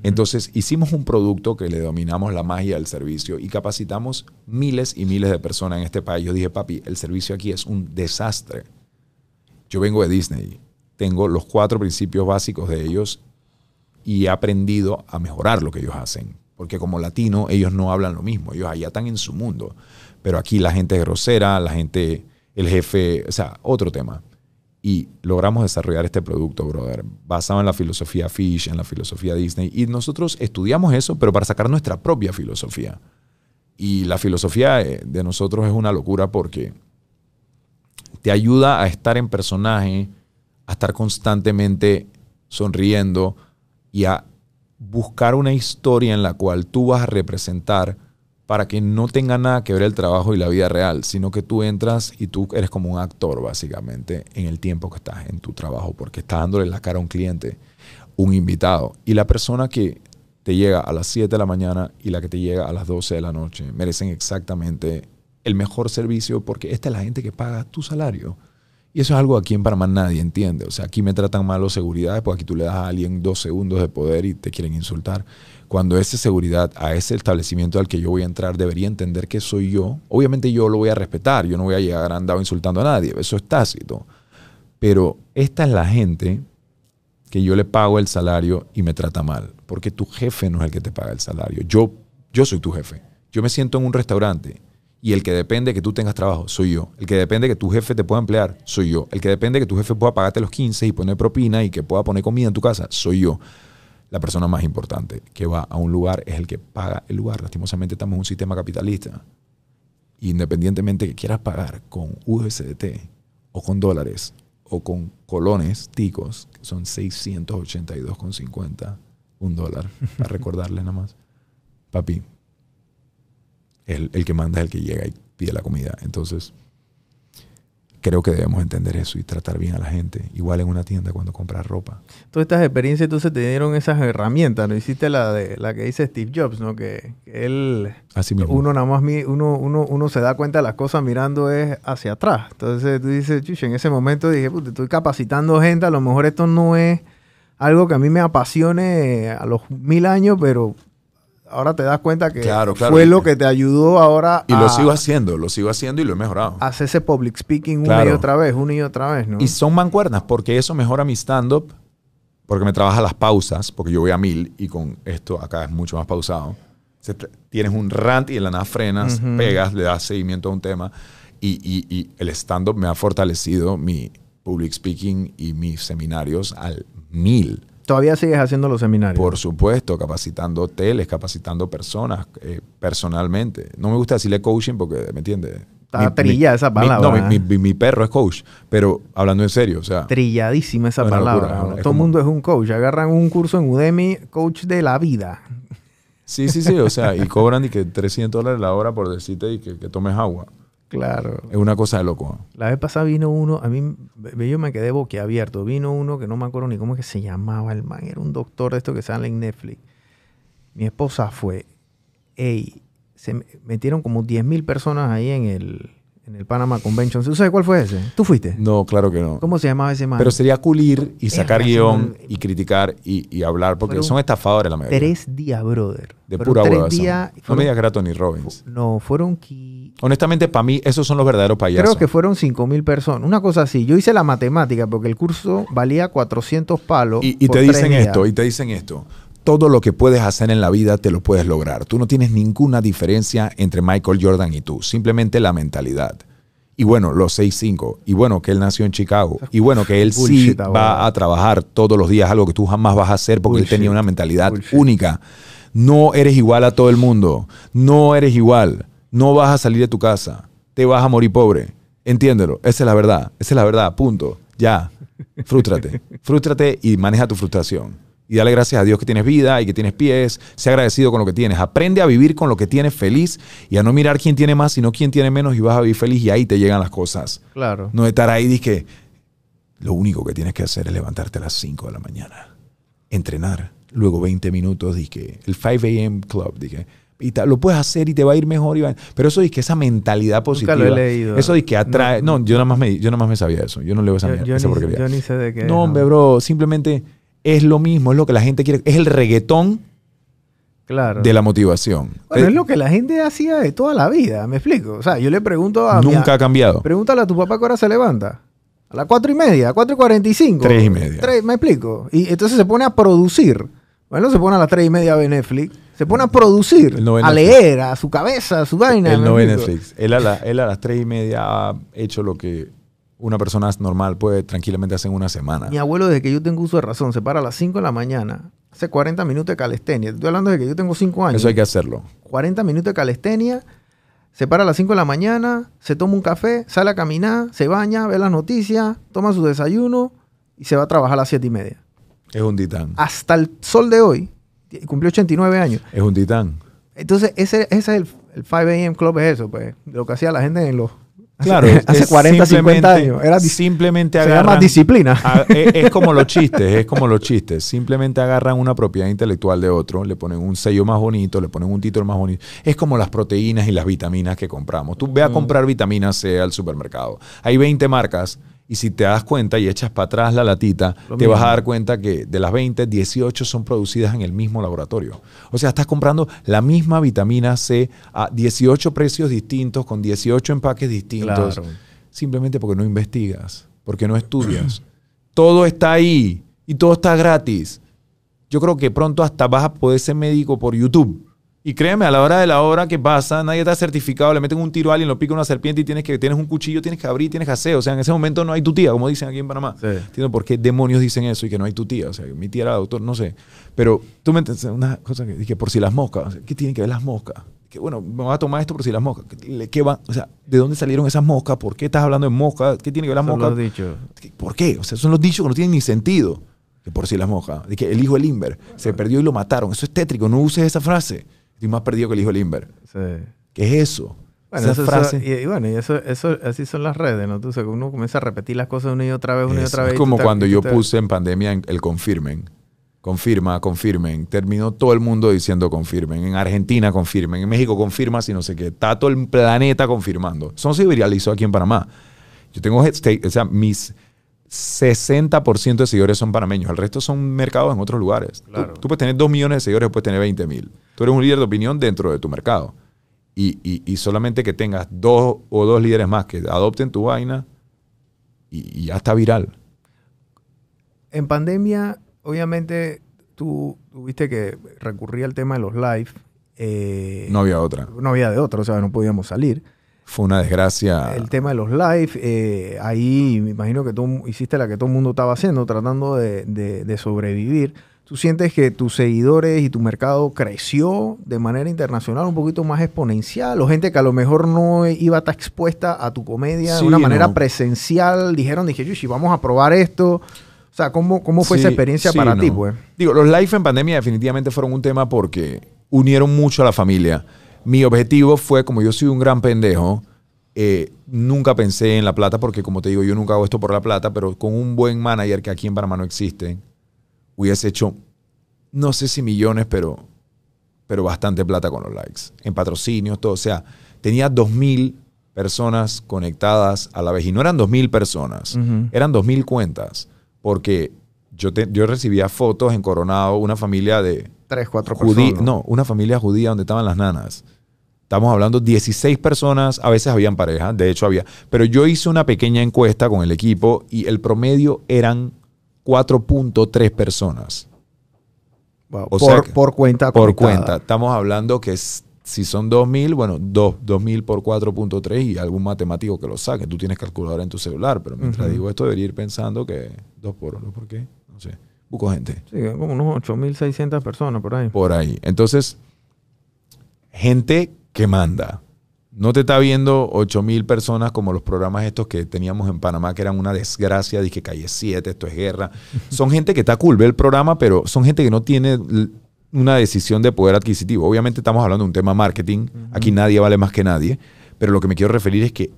Entonces hicimos un producto que le dominamos la magia del servicio y capacitamos miles y miles de personas en este país. Yo dije, papi, el servicio aquí es un desastre. Yo vengo de Disney tengo los cuatro principios básicos de ellos y he aprendido a mejorar lo que ellos hacen. Porque como latino, ellos no hablan lo mismo, ellos allá están en su mundo. Pero aquí la gente es grosera, la gente, el jefe, o sea, otro tema. Y logramos desarrollar este producto, brother, basado en la filosofía Fish, en la filosofía Disney. Y nosotros estudiamos eso, pero para sacar nuestra propia filosofía. Y la filosofía eh, de nosotros es una locura porque te ayuda a estar en personaje, a estar constantemente sonriendo y a buscar una historia en la cual tú vas a representar para que no tenga nada que ver el trabajo y la vida real, sino que tú entras y tú eres como un actor básicamente en el tiempo que estás en tu trabajo, porque estás dándole la cara a un cliente, un invitado. Y la persona que te llega a las 7 de la mañana y la que te llega a las 12 de la noche merecen exactamente el mejor servicio porque esta es la gente que paga tu salario. Y eso es algo aquí en Panamá nadie entiende. O sea, aquí me tratan mal los seguridades porque aquí tú le das a alguien dos segundos de poder y te quieren insultar. Cuando ese seguridad a ese establecimiento al que yo voy a entrar debería entender que soy yo. Obviamente yo lo voy a respetar. Yo no voy a llegar andado insultando a nadie. Eso es tácito. Pero esta es la gente que yo le pago el salario y me trata mal. Porque tu jefe no es el que te paga el salario. Yo, yo soy tu jefe. Yo me siento en un restaurante y el que depende de que tú tengas trabajo soy yo. El que depende de que tu jefe te pueda emplear soy yo. El que depende de que tu jefe pueda pagarte los 15 y poner propina y que pueda poner comida en tu casa soy yo. La persona más importante que va a un lugar es el que paga el lugar. Lastimosamente estamos en un sistema capitalista. Independientemente que quieras pagar con USDT o con dólares o con colones ticos, que son 682,50, un dólar, para recordarle nada más. Papi, el, el que manda es el que llega y pide la comida. Entonces, creo que debemos entender eso y tratar bien a la gente. Igual en una tienda cuando compras ropa. Todas estas experiencias entonces te dieron esas herramientas, ¿no? Hiciste la de la que dice Steve Jobs, ¿no? Que, que él Así mismo. uno nada más uno, uno, uno se da cuenta de las cosas mirando es hacia atrás. Entonces tú dices, chucha, en ese momento dije, puta, estoy capacitando gente, a lo mejor esto no es algo que a mí me apasione a los mil años, pero ahora te das cuenta que Claro, claro. fue lo que te ayudó ahora y lo sigo haciendo, lo sigo haciendo y lo he mejorado. hacer ese public speaking una Claro. y otra vez, una y otra vez, ¿no? Y son mancuernas, porque eso mejora mi stand-up, porque me trabaja las pausas, porque yo voy a mil y con esto acá es mucho más pausado. Tienes un rant y en la nada frenas, pegas, le das seguimiento a un tema. Y, y- y el stand-up me ha fortalecido mi public speaking y mis seminarios al mil. Todavía sigues haciendo los seminarios. Por supuesto, capacitando hoteles, capacitando personas eh, personalmente. No me gusta decirle coaching porque, ¿me entiendes? Está trillada esa palabra, no, mi, ¿eh? mi- mi perro es coach, pero hablando en serio, o sea, Trilladísima esa palabra. locura, ¿no? es Todo el mundo es un coach. Agarran un curso en Udemy, coach de la vida. Sí, sí, sí, o sea, y cobran y que 300 dólares la hora por decirte y que, que tomes agua. Claro. Es una cosa de loco. La vez pasada vino uno, a mí yo me quedé boquiabierto. Vino uno que no me acuerdo ni cómo es que se llamaba el man. Era un doctor de esto que sale en Netflix. Mi esposa fue. Ey, se me- metieron como 10.000 personas ahí en el, en el Panama Convention. ¿Tú sabes cuál fue ese? ¿Tú fuiste? No, claro que no. ¿Cómo se llamaba ese man? Pero sería cool ir y sacar guion y criticar y, y hablar, porque son estafadores la mayoría. Tres días, brother. de Fueron pura hueva. No me digas que era Tony Robbins. No, fueron qui- Honestamente, para mí, esos son los verdaderos payasos. Creo que fueron 5 mil personas. Una cosa así. Yo hice la matemática porque el curso valía 400 palos. Y, y por te dicen días. esto, y te dicen esto. Todo lo que puedes hacer en la vida te lo puedes lograr. Tú no tienes ninguna diferencia entre Michael Jordan y tú. Simplemente la mentalidad. Y bueno, los 6'5". Y bueno, que él nació en Chicago. Y bueno, que él sí Bullshit, va a trabajar todos los días, algo que tú jamás vas a hacer porque él tenía una mentalidad Bullshit. única. No eres igual a todo el mundo. No eres igual. No vas a salir de tu casa. Te vas a morir pobre. Entiéndelo. Esa es la verdad. Esa es la verdad. Punto. Ya. Frústrate. Frústrate y maneja tu frustración. Y dale gracias a Dios que tienes vida y que tienes pies. Sé agradecido con lo que tienes. Aprende a vivir con lo que tienes feliz y a no mirar quién tiene más, sino quién tiene menos y vas a vivir feliz y ahí te llegan las cosas. Claro. No estar ahí y que lo único que tienes que hacer es levantarte a las 5 de la mañana, entrenar, luego 20 minutos, dije, el 5 a.m. club, dije, y ta- lo puedes hacer y te va a ir mejor. y va- Pero eso es que esa mentalidad positiva. lo he leído. Eso es que atrae. No, yo, nada más me, yo nada más me sabía eso. Yo no leo esa Yo, mierda. yo esa ni, porquería. yo ni sé de qué. no, hombre, bro. Simplemente es lo mismo. Es lo que la gente quiere. Es el reggaetón Claro. de la motivación. Bueno, Eh, es lo que la gente hacía de toda la vida. ¿Me explico? O sea, yo le pregunto a. mi- Nunca ha cambiado. Pregúntale a tu papá que ahora se levanta. A las cuatro y media, cuatro y cuarenta y cinco. Tres y media. Tres, ¿Me explico? Y entonces se pone a producir. Bueno, se pone a las tres y media a ver Netflix. Se pone a producir, a leer, a su cabeza, a su vaina. Él ¿me no ve? Netflix. Él a, la- él a las tres y media ha hecho lo que una persona normal puede tranquilamente hacer en una semana. Mi abuelo, desde que yo tengo uso de razón, se para a las 5 de la mañana, hace 40 minutos de calistenia. Estoy hablando de que yo tengo 5 años. Eso hay que hacerlo. 40 minutos de calistenia, se para a las 5 de la mañana, se toma un café, sale a caminar, se baña, ve las noticias, toma su desayuno y se va a trabajar a las 7 y media. Es un titán. Hasta el sol de hoy, cumplió 89 años. Es un titán. Entonces, ese, ese es el, el 5 a.m. Club, es eso, pues, de lo que hacía la gente en los... hace- Claro, hace es 40, 50 simplemente- años. Era simplemente se llama agarran, disciplina. a- es, es como los chistes, es como los chistes. Simplemente agarran una propiedad intelectual de otro, le ponen un sello más bonito, le ponen un título más bonito. Es como las proteínas y las vitaminas que compramos. Tú ve Mm. a comprar vitamina C al supermercado. Hay 20 marcas y si te das cuenta y echas para atrás la latita, Lo te vas a dar cuenta que de las 20, 18 son producidas en el mismo laboratorio. O sea, estás comprando la misma vitamina C a 18 precios distintos, con 18 empaques distintos Claro. simplemente porque no investigas, porque no estudias. todo está ahí y todo está gratis. Yo creo que pronto hasta vas a poder ser médico por YouTube. Y créeme, a la hora de la hora que pasa, nadie está certificado, le meten un tiro a alguien, lo pica una serpiente y tienes que tienes un cuchillo, tienes que abrir, tienes que hacer. O sea, en ese momento no hay tu tía, como dicen aquí en Panamá. Sí. Entiendo por qué demonios dicen eso y que no hay tu tía. O sea, mi tía era doctor, no sé. Pero tú me entiendes, una cosa que dije, por si las moscas. ¿Qué tienen que ver las moscas? Que bueno, me voy a tomar esto por si las moscas. ¿Qué, van? O sea, ¿de dónde salieron esas moscas? ¿Por qué estás hablando de moscas? ¿Qué tiene que ver las Son moscas? los dichos. ¿Por qué? O sea, son los dichos que no tienen ni sentido. Que por si las moscas. De que el hijo de Limber se perdió y lo mataron. Eso es tétrico. No uses esa frase. Estoy más perdido que el hijo de Limber. Sí. ¿Qué es eso? Bueno, esa eso, frase. eso- y, y bueno, y eso, eso, así son las redes, ¿no? Tú sabes, uno comienza a repetir las cosas una y otra vez, una y otra vez. Es como cuando yo puse en pandemia el confirmen. Confirma, confirmen. Terminó todo el mundo diciendo confirmen. En Argentina confirmen. En México confirma, si no sé qué. Está todo el planeta confirmando. Eso se viralizó aquí en Panamá. Yo tengo, o sea, mis 60% de seguidores son panameños. El resto son mercados en otros lugares. Tú- Claro. Tú, puedes tener 2 millones de seguidores, puedes tener 20 mil. Tú eres un líder de opinión dentro de tu mercado. Y, y- y solamente que tengas dos o dos líderes más que adopten tu vaina y- y ya está viral. En pandemia, obviamente, tú tuviste que recurrir al tema de los live. eh, No había otra. no había de otro, o sea, no podíamos salir. Fue una desgracia. El tema de los live, eh, ahí me imagino que tú hiciste la que todo el mundo estaba haciendo, tratando de, de- de sobrevivir. ¿Tú sientes que tus seguidores y tu mercado creció de manera internacional un poquito más exponencial? ¿O gente que a lo mejor no iba a estar expuesta a tu comedia Sí, de una manera no. presencial? Dijeron, dije, Yushi, vamos a probar esto. O sea, ¿cómo, cómo fue Sí, esa experiencia sí, para no. ti, pues? Digo, los live en pandemia definitivamente fueron un tema porque unieron mucho a la familia. Mi objetivo fue, como yo soy un gran pendejo, eh, nunca pensé en la plata porque, como te digo, yo nunca hago esto por la plata, pero con un buen manager que aquí en Panamá no existe, hubiese hecho, no sé si millones, pero, pero bastante plata con los likes. En patrocinios, todo. O sea, tenía 2.000 personas conectadas a la vez. Y no eran 2.000 personas, Ujú. eran 2.000 cuentas. Porque yo, te- yo recibía fotos en Coronado, una familia de Tres, cuatro personas. no, una familia judía donde estaban las nanas. Estamos hablando 16 personas, a veces habían parejas, de hecho había. Pero yo hice una pequeña encuesta con el equipo y el promedio eran 4.3 personas Wow, o por, sea que- por cuenta. por conectada. cuenta. Estamos hablando que es- si son 2.000, bueno, 2, 2.000 por 4.3 y algún matemático que lo saque. Tú tienes calculadora en tu celular, pero mientras digo esto debería ir pensando que 2 por 1, ¿por qué? No sé. Busco gente. Sí, como unos 8.600 personas por ahí. por ahí. Entonces, gente que manda. No te está viendo 8 mil personas como los programas estos que teníamos en Panamá, que eran una desgracia, dije calle 7, esto es guerra. Son gente que está cool, ve el programa, pero son gente que no tiene una decisión de poder adquisitivo. Obviamente estamos hablando de un tema marketing, aquí nadie vale más que nadie, pero lo que me quiero referir es que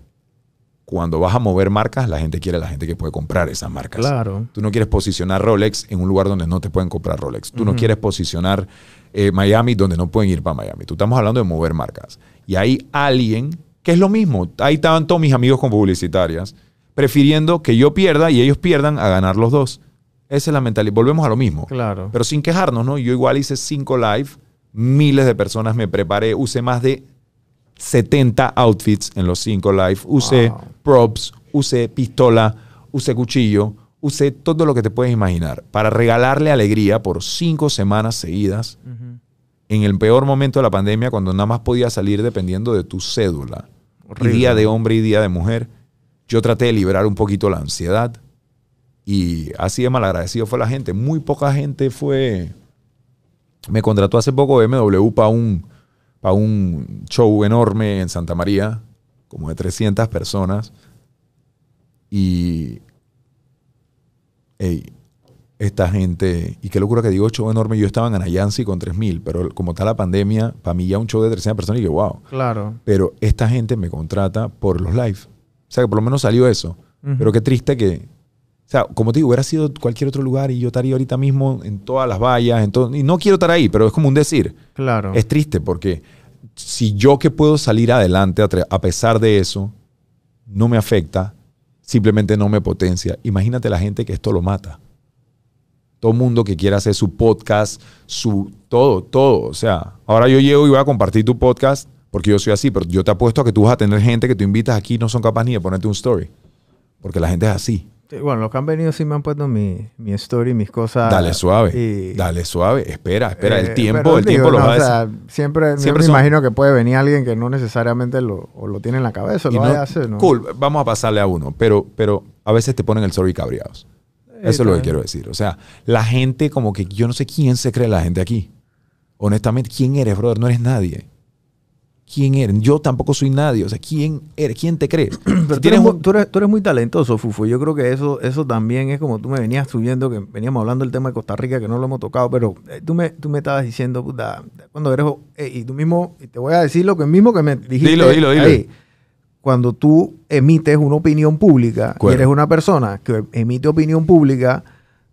cuando vas a mover marcas, la gente quiere a la gente que puede comprar esas marcas. Claro. Tú no quieres posicionar Rolex en un lugar donde no te pueden comprar Rolex. Tú no quieres posicionar eh, Miami donde no pueden ir para Miami. Tú estamos hablando de mover marcas. Y hay alguien que es lo mismo. Ahí estaban todos mis amigos con publicitarias, prefiriendo que yo pierda y ellos pierdan a ganar los dos. Esa es la mentalidad. Volvemos a lo mismo. Claro. Pero sin quejarnos, ¿no? Yo igual hice cinco live, miles de personas me preparé, usé más de 70 outfits en los cinco live, usé Wow. props, usé pistola, usé cuchillo, usé todo lo que te puedes imaginar para regalarle alegría por cinco semanas seguidas en el peor momento de la pandemia, cuando nada más podía salir dependiendo de tu cédula. Y Horrible. día de hombre y día de mujer. Yo traté de liberar un poquito la ansiedad. Y así de malagradecido fue la gente. Muy poca gente fue. Me contrató hace poco BMW para un, pa un show enorme en Santa María, como de 300 personas. Y. ey, esta gente. Y qué locura que digo show enorme. Yo estaba en Anayansi con 3000, pero como está la pandemia, para mí ya un show de 300 personas y que wow. Claro. Pero esta gente me contrata por los live. O sea, que por lo menos salió eso. Ujú. Pero qué triste que. O sea, como te digo, hubiera sido cualquier otro lugar y yo estaría ahorita mismo en todas las vallas. En todo, y no quiero estar ahí, pero es como un decir. Claro. Es triste porque si yo que puedo salir adelante a pesar de eso, no me afecta, simplemente no me potencia. Imagínate la gente que esto lo mata. Todo mundo que quiera hacer su podcast, su todo, todo. O sea, ahora yo llego y voy a compartir tu podcast porque yo soy así, pero yo te apuesto a que tú vas a tener gente que tú invitas aquí y no son capaces ni de ponerte un story. Porque la gente es así. Bueno, los que han venido sí me han puesto mi, mi story, mis cosas. Dale suave. y- Dale suave. Espera, espera. Eh, el tiempo, pero el digo, tiempo lo no, va a o decir. sea, siempre, Siempre me son- imagino que puede venir alguien que no necesariamente lo, o lo tiene en la cabeza, o Y lo no- vaya a hacer, ¿no? Cool, vamos a pasarle a uno, pero, pero a veces te ponen el sorry cabreados. Eso es lo que quiero decir. O sea, la gente como que yo no sé quién se cree la gente aquí. Honestamente, ¿quién eres, brother? No eres nadie. ¿Quién eres? Yo tampoco soy nadie. O sea, ¿quién eres? ¿Quién te crees? Pero tú, eres, mu- un- tú eres- tú eres muy talentoso, Fufo. Yo creo que eso, eso también es como tú me venías subiendo, que veníamos hablando del tema de Costa Rica, que no lo hemos tocado, pero eh, tú, me, tú me estabas diciendo, puta, cuando eres, eh, y tú mismo, y te voy a decir lo que mismo que me dijiste. Dilo, dilo, dilo. ahí. Cuando tú emites una opinión pública y eres una persona que emite opinión pública,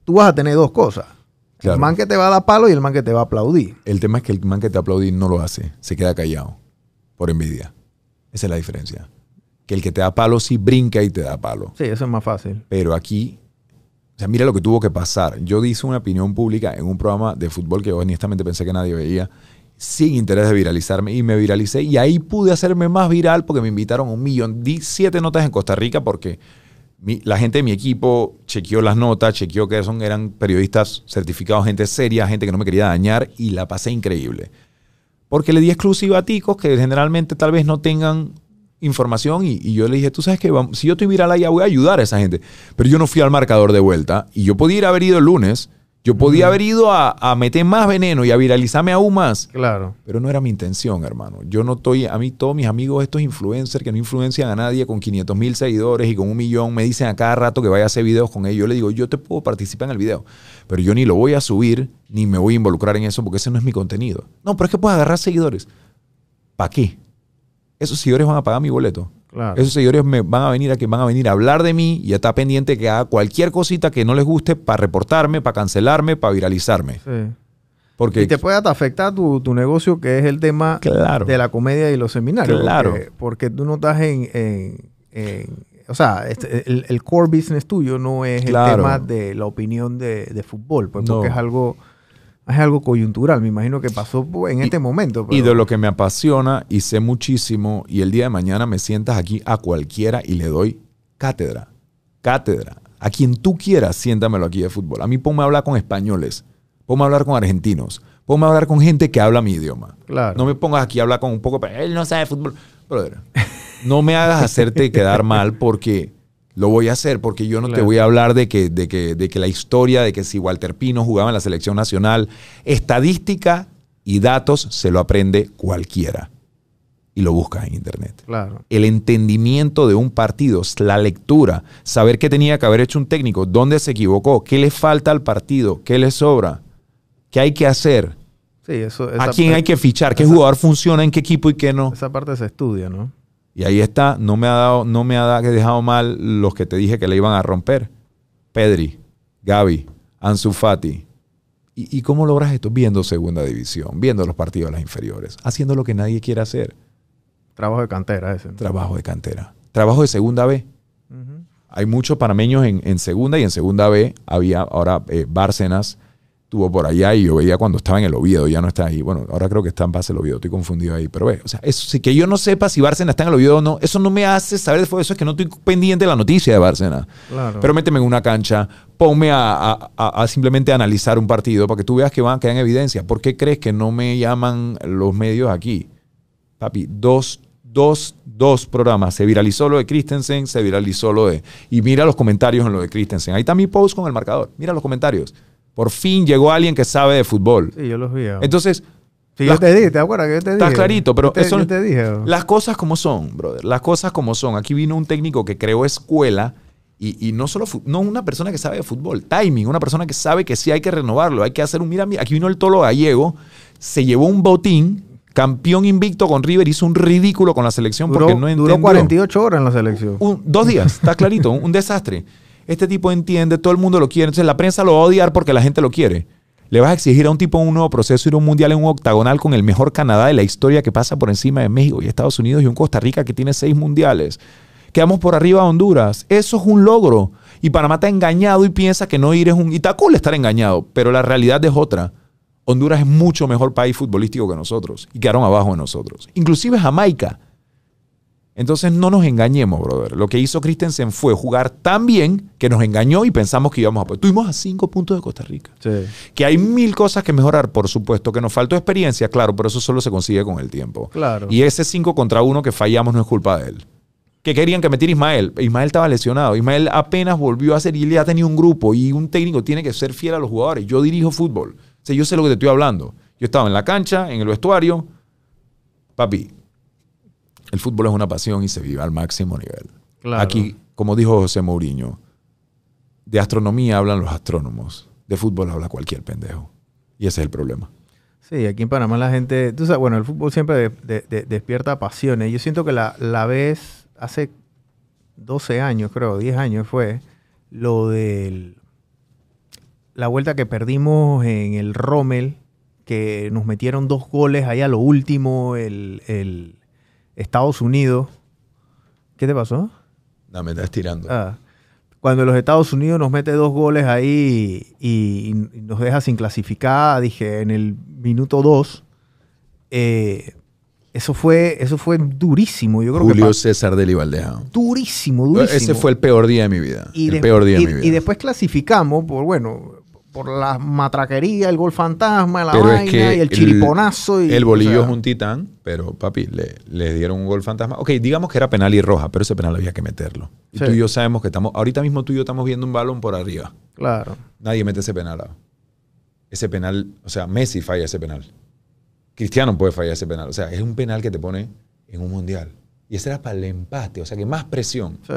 tú vas a tener dos cosas. Claro. El man que te va a dar palo y el man que te va a aplaudir. El tema es que el man que te aplaudí no lo hace. Se queda callado. Por envidia. Esa es la diferencia. Que el que te da palo sí brinca y te da palo. Sí, eso es más fácil. Pero aquí, o sea, mira lo que tuvo que pasar. Yo hice una opinión pública en un programa de fútbol que honestamente pensé que nadie veía, sin interés de viralizarme, y me viralicé. Y ahí pude hacerme más viral porque me invitaron a un millón. Di siete notas en Costa Rica porque mi- la gente de mi equipo chequeó las notas, chequeó que son, eran periodistas certificados, gente seria, gente que no me quería dañar, y la pasé increíble. Porque le di exclusiva a ticos que generalmente tal vez no tengan información y, yo le dije, tú sabes que si yo estoy viral allá voy a ayudar a esa gente. Pero yo no fui al marcador de vuelta y yo podía ir haber ido el lunes, yo podía haber ido a, a meter más veneno y a viralizarme aún más. Claro. Pero no era mi intención, hermano. Yo no estoy, a mí todos mis amigos, estos influencers que no influencian a nadie con 500 mil seguidores y con un millón, me dicen a cada rato que vaya a hacer videos con ellos. Yo le digo, yo te puedo participar en el video, pero yo ni lo voy a subir, ni me voy a involucrar en eso porque ese no es mi contenido. No, pero es que puedes agarrar seguidores. ¿Para qué? Esos seguidores van a pagar mi boleto. Claro. Esos seguidores me van a venir a que van a venir a hablar de mí y a estar pendiente que haga cualquier cosita que no les guste para reportarme, para cancelarme, para viralizarme. Sí. Porque Y te puede hasta afectar tu, tu negocio, que es el tema Claro. de la comedia y los seminarios. Claro. Porque, porque tú no estás en... en- en- o sea, este, el, el core business tuyo no es Claro. el tema de la opinión de, de fútbol, pues porque No. es algo es algo coyuntural. Me imagino que pasó pues, en Y- este momento. Y pero- de lo que me apasiona y sé muchísimo, y el día de mañana me sientas aquí a cualquiera y le doy cátedra. Cátedra. A quien tú quieras, siéntamelo aquí de fútbol. A mí ponme a hablar con españoles, ponme a hablar con argentinos, ponme a hablar con gente que habla mi idioma. Claro. No me pongas aquí a hablar con un poco, pero él no sabe fútbol. Brother, no me hagas hacerte quedar mal porque lo voy a hacer, porque yo no te voy a hablar de que, de, que, de que la historia, de que si Walter Pino jugaba en la selección nacional, estadística y datos se lo aprende cualquiera. Y lo buscas en internet. Claro. El entendimiento de un partido, la lectura, saber qué tenía que haber hecho un técnico, dónde se equivocó, qué le falta al partido, qué le sobra, qué hay que hacer, Sí, eso... a quién hay que fichar, qué esa- jugador funciona en qué equipo y qué no. Esa parte se estudia, ¿no? Y ahí está, no me ha dado, no me ha dado- dejado mal los que te dije que le iban a romper. Pedri, Gaby, Ansu Fati. ¿Y, y cómo logras esto? Viendo segunda división, viendo los partidos de las inferiores, haciendo lo que nadie quiere hacer. Trabajo de cantera ese. Trabajo de cantera. Trabajo de segunda B. Hay muchos panameños en, en segunda y en segunda B había ahora eh, Bárcenas. Estuvo por allá y yo veía cuando estaba en el Oviedo, ya no está ahí. Bueno, ahora creo que está en base el Oviedo, estoy confundido ahí. Pero ve, o sea, eso, sí, que yo no sepa si Bárcena está en el Oviedo o no, eso no me hace saber de fútbol, eso es que no estoy pendiente de la noticia de Bárcena. Claro. Pero méteme en una cancha, ponme a, a- a- a simplemente analizar un partido para que tú veas que van a quedar en evidencia. ¿Por qué crees que no me llaman los medios aquí? Papi, dos, dos, dos programas. Se viralizó lo de Christensen, se viralizó lo de... Y mira los comentarios en lo de Christensen. Ahí está mi post con el marcador. Mira los comentarios. Por fin llegó alguien que sabe de fútbol. Sí, yo los vi. ah. Entonces, sí, las- yo te dije, ¿te acuerdas que yo te dije? Está clarito, pero te, eso- te dije. ah. las cosas como son, brother. Las cosas como son. Aquí vino un técnico que creó escuela y, y no solo no una persona que sabe de fútbol, timing, una persona que sabe que sí hay que renovarlo, hay que hacer un mira, mira. Aquí vino el Tolo Gallego, se llevó un botín, campeón invicto con River, hizo un ridículo con la selección duró, porque no entendió. duró 48 horas en la selección. Un- dos días, está clarito, un, un desastre. Este tipo entiende, todo el mundo lo quiere, entonces la prensa lo va a odiar porque la gente lo quiere. Le vas a exigir a un tipo un nuevo proceso, ir a un mundial en un octagonal con el mejor Canadá de la historia que pasa por encima de México y Estados Unidos y un Costa Rica que tiene seis mundiales. Quedamos por arriba a Honduras. Eso es un logro. Y Panamá está engañado y piensa que no ir es un... Y está estar engañado, pero la realidad es otra. Honduras es mucho mejor país futbolístico que nosotros y quedaron abajo de nosotros. Inclusive Jamaica. Entonces no nos engañemos, brother. Lo que hizo Christensen fue jugar tan bien que nos engañó y pensamos que íbamos a... Tuvimos a cinco puntos de Costa Rica. Sí. Que hay mil cosas que mejorar, por supuesto. Que nos faltó experiencia, claro, pero eso solo se consigue con el tiempo. Claro. Y ese 5 contra 1 que fallamos no es culpa de él. Que querían que metiera Ismael. Ismael estaba lesionado. Ismael apenas volvió a hacer y él ya tenía un grupo. Y un técnico tiene que ser fiel a los jugadores. Yo dirijo fútbol. O sea, yo sé lo que te estoy hablando. Yo estaba en la cancha, en el vestuario. Papi, el fútbol es una pasión y se vive al máximo nivel. Claro. Aquí, como dijo José Mourinho, de astronomía hablan los astrónomos. De fútbol habla cualquier pendejo. Y ese es el problema. Sí, aquí en Panamá la gente, tú sabes, bueno, el fútbol siempre de- de- de- despierta pasiones. Yo siento que la, la vez, hace 12 años, creo, 10 años fue, lo del, la vuelta que perdimos en el Rommel, que nos metieron dos goles ahí a lo último, el, el Estados Unidos. ¿Qué te pasó? No, me estás tirando. Ah, cuando los Estados Unidos nos mete dos goles ahí y, y nos deja sin clasificar, dije, en el minuto dos, eh, eso fue, eso fue durísimo. Yo creo Julio que César de pa- durísimo, durísimo. Ese fue el peor día de mi vida. y el peor día y- de mi vida. Y después clasificamos por, bueno, por la matraquería, el gol fantasma, la Pero es vaina que y el chiriponazo. y, el bolillo o sea, es un titán, pero papi, le, le dieron un gol fantasma. Ok, digamos que era penal y roja, pero ese penal había que meterlo. Y Sí. tú y yo sabemos que estamos, ahorita mismo tú y yo estamos viendo un balón por arriba. Claro. Nadie mete ese penal. Ese penal, o sea, Messi falla ese penal. Cristiano puede fallar ese penal. O sea, es un penal que te pone en un mundial. Y ese era para el empate, o sea, que más presión. Sí.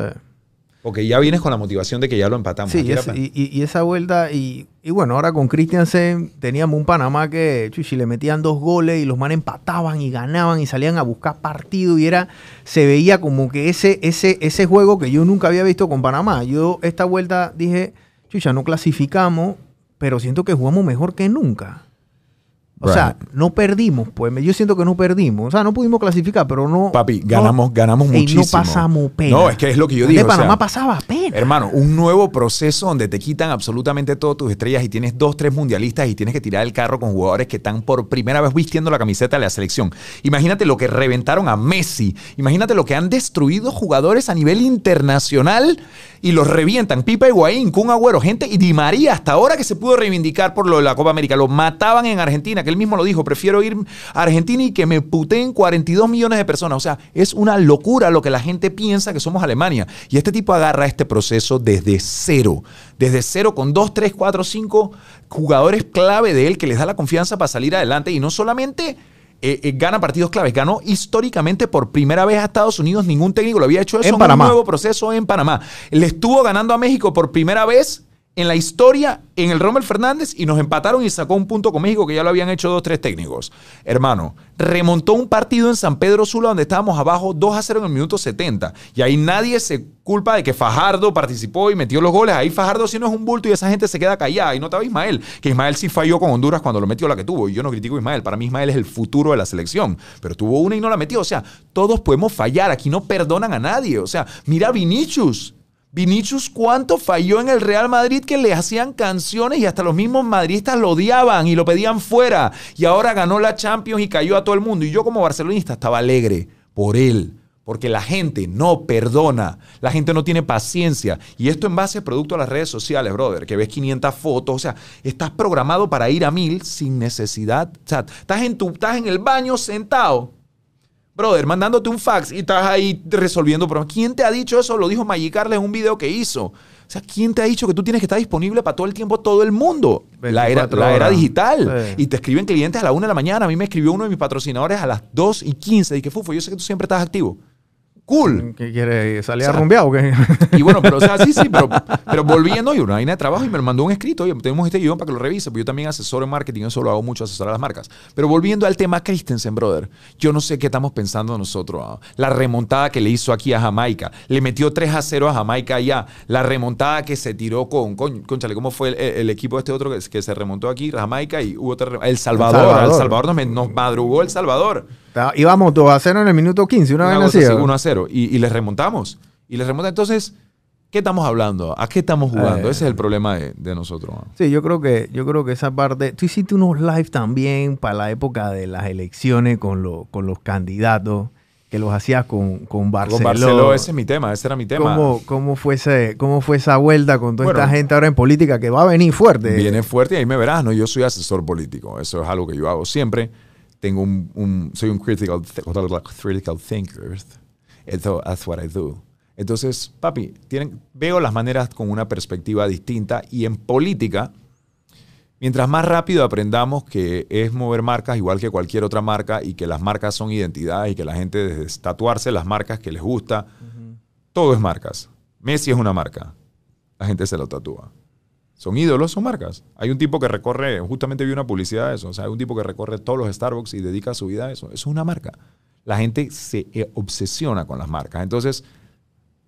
Porque ya vienes con la motivación de que ya lo empatamos. Sí, y, esa- pa- y, y- y esa vuelta, y, y bueno, ahora con Christiansen teníamos un Panamá que, chuchi, le metían dos goles y los manes empataban y ganaban y salían a buscar partido y era, se veía como que ese, ese, ese juego que yo nunca había visto con Panamá. Yo esta vuelta dije, chucha, no clasificamos, pero siento que jugamos mejor que nunca. O sea, no perdimos, pues yo siento que no perdimos. O sea, no pudimos clasificar, pero no. Papi, no- ganamos, ganamos Ey, muchísimo. no pasamos pena. No, es que es lo que yo De digo. o Panamá sea, pasaba pena. Hermano, un nuevo proceso donde te quitan absolutamente todas tus estrellas y tienes dos, tres mundialistas y tienes que tirar el carro con jugadores que están por primera vez vistiendo la camiseta de la selección. Imagínate lo que reventaron a Messi. Imagínate lo que han destruido jugadores a nivel internacional y los revientan. Pipa Higuaín, Kun Agüero, gente y Di María, hasta ahora que se pudo reivindicar por lo de la Copa América. Lo mataban en Argentina, que él mismo lo dijo. Prefiero ir a Argentina y que me puteen 42 millones de personas. O sea, es una locura lo que la gente piensa que somos Alemania. Y este tipo agarra este proceso desde cero. Desde cero con dos, tres, cuatro, cinco jugadores clave de él que les da la confianza para salir adelante. Y no solamente eh, eh, gana partidos claves, ganó históricamente por primera vez a Estados Unidos. Ningún técnico lo había hecho eso En un nuevo proceso en Panamá. Le estuvo ganando a México por primera vez en la historia en el Rommel Fernández y nos empataron y sacó un punto con México que ya lo habían hecho dos, tres técnicos. Hermano, remontó un partido en San Pedro Sula donde estábamos abajo 2 a 0 en el minuto 70. Y ahí nadie se culpa de que Fajardo participó y metió los goles. Ahí Fajardo sí no es un bulto y esa gente se queda callada. Y no estaba Ismael, que Ismael sí falló con Honduras cuando lo metió la que tuvo. Y yo no critico a Ismael. Para mí Ismael es el futuro de la selección. Pero tuvo una y no la metió. O sea, todos podemos fallar. Aquí no perdonan a nadie. O sea, mira Vinicius. Vinicius, ¿cuánto falló en el Real Madrid que le hacían canciones y hasta los mismos madridistas lo odiaban y lo pedían fuera? Y ahora ganó la Champions y cayó a todo el mundo. Y yo como barcelonista estaba alegre por él, porque la gente no perdona, la gente no tiene paciencia. Y esto en base a producto a las redes sociales, brother, que ves 500 fotos, o sea, estás programado para ir a mil sin necesidad. O sea, estás en, tu, estás en el baño sentado brother, mandándote un fax y estás ahí resolviendo problemas. ¿Quién te ha dicho eso? Lo dijo Magicarle en un video que hizo. O sea, ¿quién te ha dicho que tú tienes que estar disponible para todo el tiempo, todo el mundo? La era, 24 la era digital. Sí. Y te escriben clientes a la 1 de la mañana. A mí me escribió uno de mis patrocinadores a las 2 y 15. Y que Fufo, yo sé que tú siempre estás activo. Cool. ¿Qué quiere? ¿Salir O sea, qué? Y bueno, pero o sea, sí, sí, pero, pero volviendo, y una vaina de trabajo y me lo mandó un escrito, oye, tenemos este guion para que lo revise, porque yo también asesoro en marketing, eso lo hago mucho, asesorar a las marcas. Pero volviendo al tema Christensen, brother, yo no sé qué estamos pensando nosotros. ah. La remontada que le hizo aquí a Jamaica, le metió 3 a 0 a Jamaica allá, la remontada que se tiró con, con conchale, ¿cómo fue el, el equipo este otro que, que se remontó aquí, Jamaica, y hubo otra, El Salvador, Salvador. El Salvador nos, nos madrugó El Salvador. Íbamos 2 a 0 en el minuto 15, una Una vez así. así, ¿verdad? 1 a 0. Y, y les remontamos. Y les remontamos. Entonces, ¿qué estamos hablando? ¿A qué estamos jugando? Eh. Ese es el problema de, de nosotros. ¿no? Sí, yo creo que yo creo que esa parte. Tú hiciste unos live también para la época de las elecciones con, lo- con los candidatos que los hacías con, con Barcelona. Con Barceló, ese es mi tema. Ese era mi tema. ¿Cómo, cómo, fue ese- ¿Cómo fue esa vuelta con toda Bueno. esta gente ahora en política que va a venir fuerte? Viene fuerte y ahí me verás, ¿no? Yo soy asesor político. Eso es algo que yo hago siempre. Tengo un, un- soy un critical, critical thinker. That's what I do. Entonces, papi, tienen, veo las maneras con una perspectiva distinta y en política, mientras más rápido aprendamos que es mover marcas igual que cualquier otra marca y que las marcas son identidades y que la gente desde tatuarse las marcas que les gusta, todo es marcas. Messi es una marca. La gente se lo tatúa. Son ídolos, son marcas. Hay un tipo que recorre, justamente vi una publicidad de eso, o sea, hay un tipo que recorre todos los Starbucks y dedica su vida a eso. Eso es una marca. La gente se eh, obsesiona con las marcas. Entonces,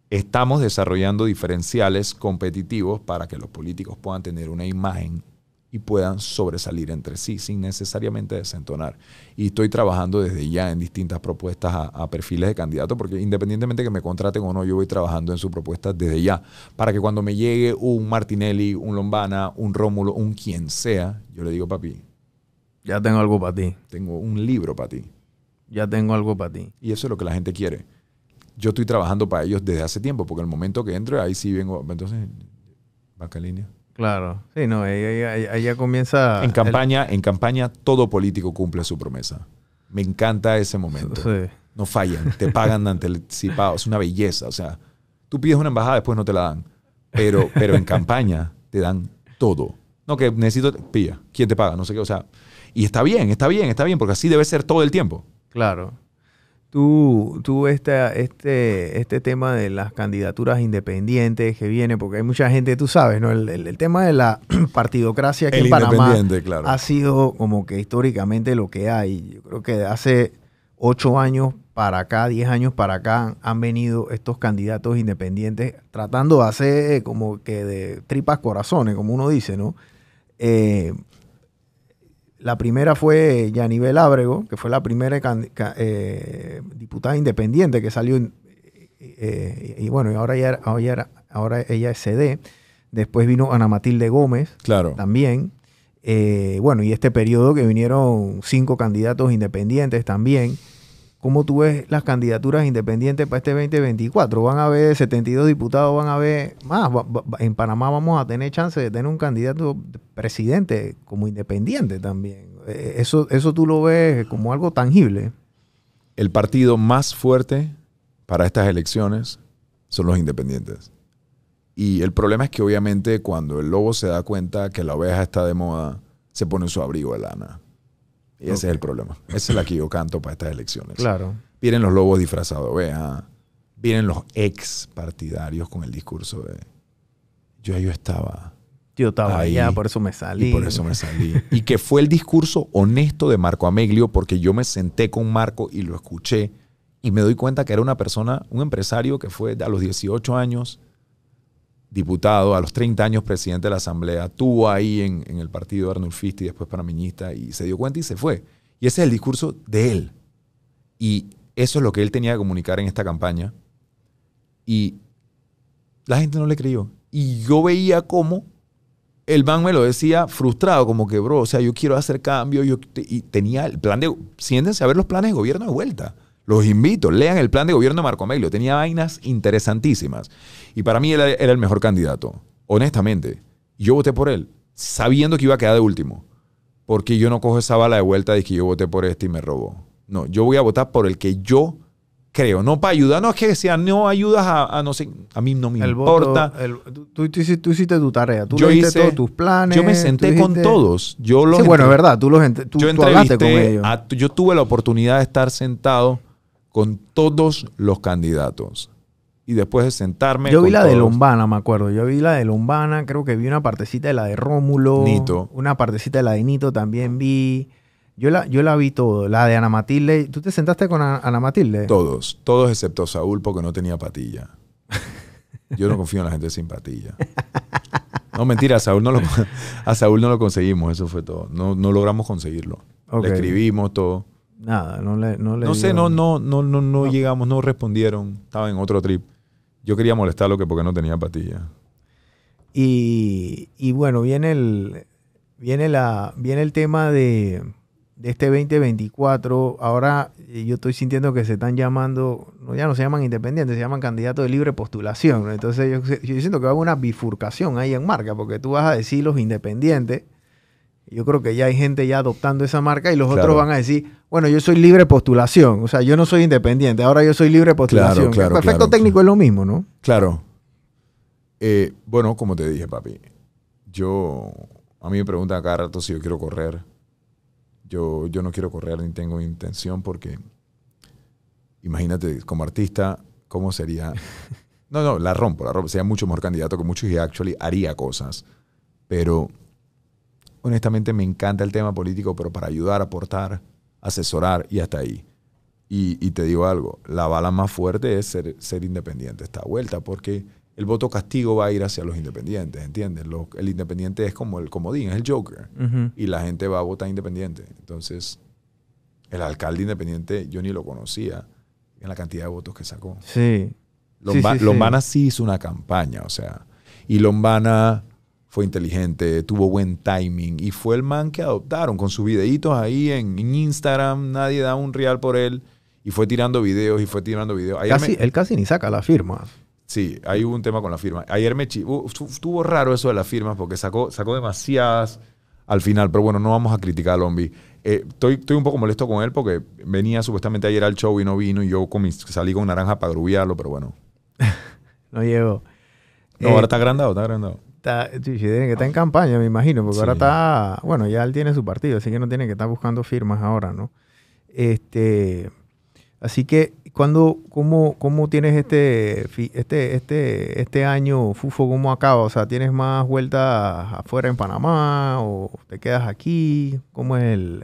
estamos desarrollando diferenciales competitivos para que los políticos puedan tener una imagen y puedan sobresalir entre sí sin necesariamente desentonar. Y estoy trabajando desde ya en distintas propuestas a, a perfiles de candidatos, porque independientemente que me contraten o no, yo voy trabajando en sus propuestas desde ya, para que cuando me llegue un Martinelli, un Lombana, un Rómulo, un quien sea, yo le digo, papi, Ya tengo algo para ti. tengo un libro para ti. Ya tengo algo para ti. Y eso es lo que la gente quiere. Yo estoy trabajando para ellos desde hace tiempo, porque el momento que entro, ahí sí vengo. Entonces, vaca línea. Claro. Sí, no, ella- ella comienza. En campaña, en campaña, todo político cumple su promesa. Me encanta ese momento. sí. No fallan, te pagan anticipado. Es una belleza. O sea, tú pides una embajada, después no te la dan. Pero, pero en campaña te dan todo. No, que necesito, pilla. ¿Quién te paga? No sé qué. O sea, y está bien, está bien, está bien, porque así debe ser todo el tiempo. Claro. Tú, tú este, este, este tema de las candidaturas independientes que viene, porque hay mucha gente, tú sabes, ¿no? El, el- el tema de la partidocracia aquí El en Panamá claro. ha sido como que históricamente lo que hay. Yo creo que hace ocho años para acá, diez años para acá, han venido estos candidatos independientes tratando de hacer como que de tripas corazones, como uno dice, ¿no? Eh, la primera fue Yanivel Ábrego, que fue la primera eh, diputada independiente que salió. en- eh, y bueno, y ahora, ya era- ahora, era- ahora ella es CD. Después vino Ana Matilde Gómez Claro. también. Eh, bueno, y este periodo que vinieron cinco candidatos independientes también. ¿Cómo tú ves las candidaturas independientes para este 2024? Van a haber 72 diputados, van a haber más. En Panamá vamos a tener chance de tener un candidato presidente como independiente también. Eh, Eso, eso tú lo ves como algo tangible. el partido más fuerte para estas elecciones son los independientes. Y el problema es que obviamente cuando el lobo se da cuenta que la oveja está de moda, se pone su abrigo de lana. Y ese es el problema. Esa es la que yo canto para estas elecciones. Claro. Vienen los lobos disfrazados oveja. Vienen los ex partidarios con el discurso de yo yo estaba Yo estaba Ahí. allá, por eso me salí. y por eso me salí. y que fue el discurso honesto de Marco Ameglio, porque yo me senté con Marco y lo escuché y me doy cuenta que era una persona, un empresario que fue a los 18 años diputado, a los 30 años presidente de la Asamblea, tuvo ahí en, el partido de Arnulf Fisti, después panameñista, y se dio cuenta y se fue. Y ese es el discurso de él. Y eso es lo que él tenía que comunicar en esta campaña. Y la gente no le creyó. Y yo veía cómo el man me lo decía frustrado, como que, bro, o sea, yo quiero hacer cambio. Yo, y tenía el plan de. Siéntense a ver los planes de gobierno de vuelta. Los invito, lean el plan de gobierno de Marco Amelio. Tenía vainas interesantísimas. Y para mí él era el mejor candidato, honestamente. Yo voté por él, sabiendo que iba a quedar de último. Porque yo no cojo esa bala de vuelta de que yo voté por este y me robó. No, yo voy a votar por el que yo creo. No para ayudar, no es que sea, no ayudas a, no sé, a mí no me El voto, importa. el- tú, tú- hiciste, tú hiciste tu tarea. Tú Yo hice- todos tus planes. yo me senté con todos. Yo los Sí, bueno, es verdad. Tú, los tú, yo tú hablaste con ellos. a- yo tuve la oportunidad de estar sentado con todos los candidatos. Y después de sentarme. Yo vi la de Lombana, me acuerdo. Yo vi la de Lombana, creo que vi una partecita de la de Rómulo. Nito. Una partecita de la de Nito también vi. Yo la, yo la vi todo. La de Ana Matilde. ¿Tú te sentaste con Ana, Ana Matilde? Todos, todos excepto Saúl porque no tenía patilla. Yo no confío en la gente sin patilla. No, mentira, a Saúl no lo, a Saúl no lo conseguimos, eso fue todo. No, no logramos conseguirlo. Le escribimos todo. Nada, no le, no le No sé, no, no, no, no, no, llegamos, no respondieron. Estaba en otro trip. Yo quería molestarlo que porque no tenía patilla. Y, y bueno, viene el, viene la, viene el tema de, de este 2024. Ahora eh, yo estoy sintiendo que se están llamando, no, ya no se llaman independientes, se llaman candidatos de libre postulación. Entonces yo, yo siento que va a haber una bifurcación ahí en marca, porque tú vas a decir los independientes. Yo creo que ya hay gente ya adoptando esa marca y los Claro. otros van a decir, bueno, yo soy libre postulación. O sea, yo no soy independiente, ahora yo soy libre postulación. claro, el perfecto técnico es lo mismo, ¿no? Claro. Eh, bueno, como te dije, papi, yo, a mí me preguntan cada rato si yo quiero correr. Yo, yo no quiero correr ni tengo intención porque, imagínate, como artista, ¿cómo sería? No, no, la rompo, la rompo. Sería mucho mejor candidato que muchos y actually haría cosas. Pero, honestamente, me encanta el tema político, pero para ayudar, aportar, asesorar y hasta ahí. Y, y te digo algo, la bala más fuerte es ser, ser independiente esta vuelta, porque el voto castigo va a ir hacia los independientes, ¿entiendes? Lo- el independiente es como el comodín, es el Joker. Y la gente va a votar independiente. Entonces, el alcalde independiente yo ni lo conocía en la cantidad de votos que sacó. Sí. Lomba- sí, sí. Lombana sí hizo una campaña, o sea, y Lombana fue inteligente, tuvo buen timing y fue el man que adoptaron con sus videitos ahí en, en Instagram, nadie da un real por él y fue tirando videos y fue tirando videos. Ayer Casi, me- él casi ni saca la firma. Sí, ahí hubo un tema con la firma. Ayer me chi- uh, estu- estuvo raro eso de las firmas porque sacó, sacó demasiadas al final, pero bueno, no vamos a criticar a Lombi. Eh, estoy, estoy un poco molesto con él porque venía supuestamente ayer al show y no vino y yo con mis- salí con naranja para grubiarlo, pero bueno. No llegó. No, Eh, ahora está agrandado, está agrandado. Está- que estar en campaña, me imagino, porque Sí. ahora está, bueno, ya él tiene su partido, así que no tiene que estar buscando firmas ahora, ¿no? Este, así que, cuando, cómo, cómo tienes este, este, este, este año, Fufo, cómo acaba? O sea, ¿tienes más vueltas afuera en Panamá o te quedas aquí? ¿Cómo es el,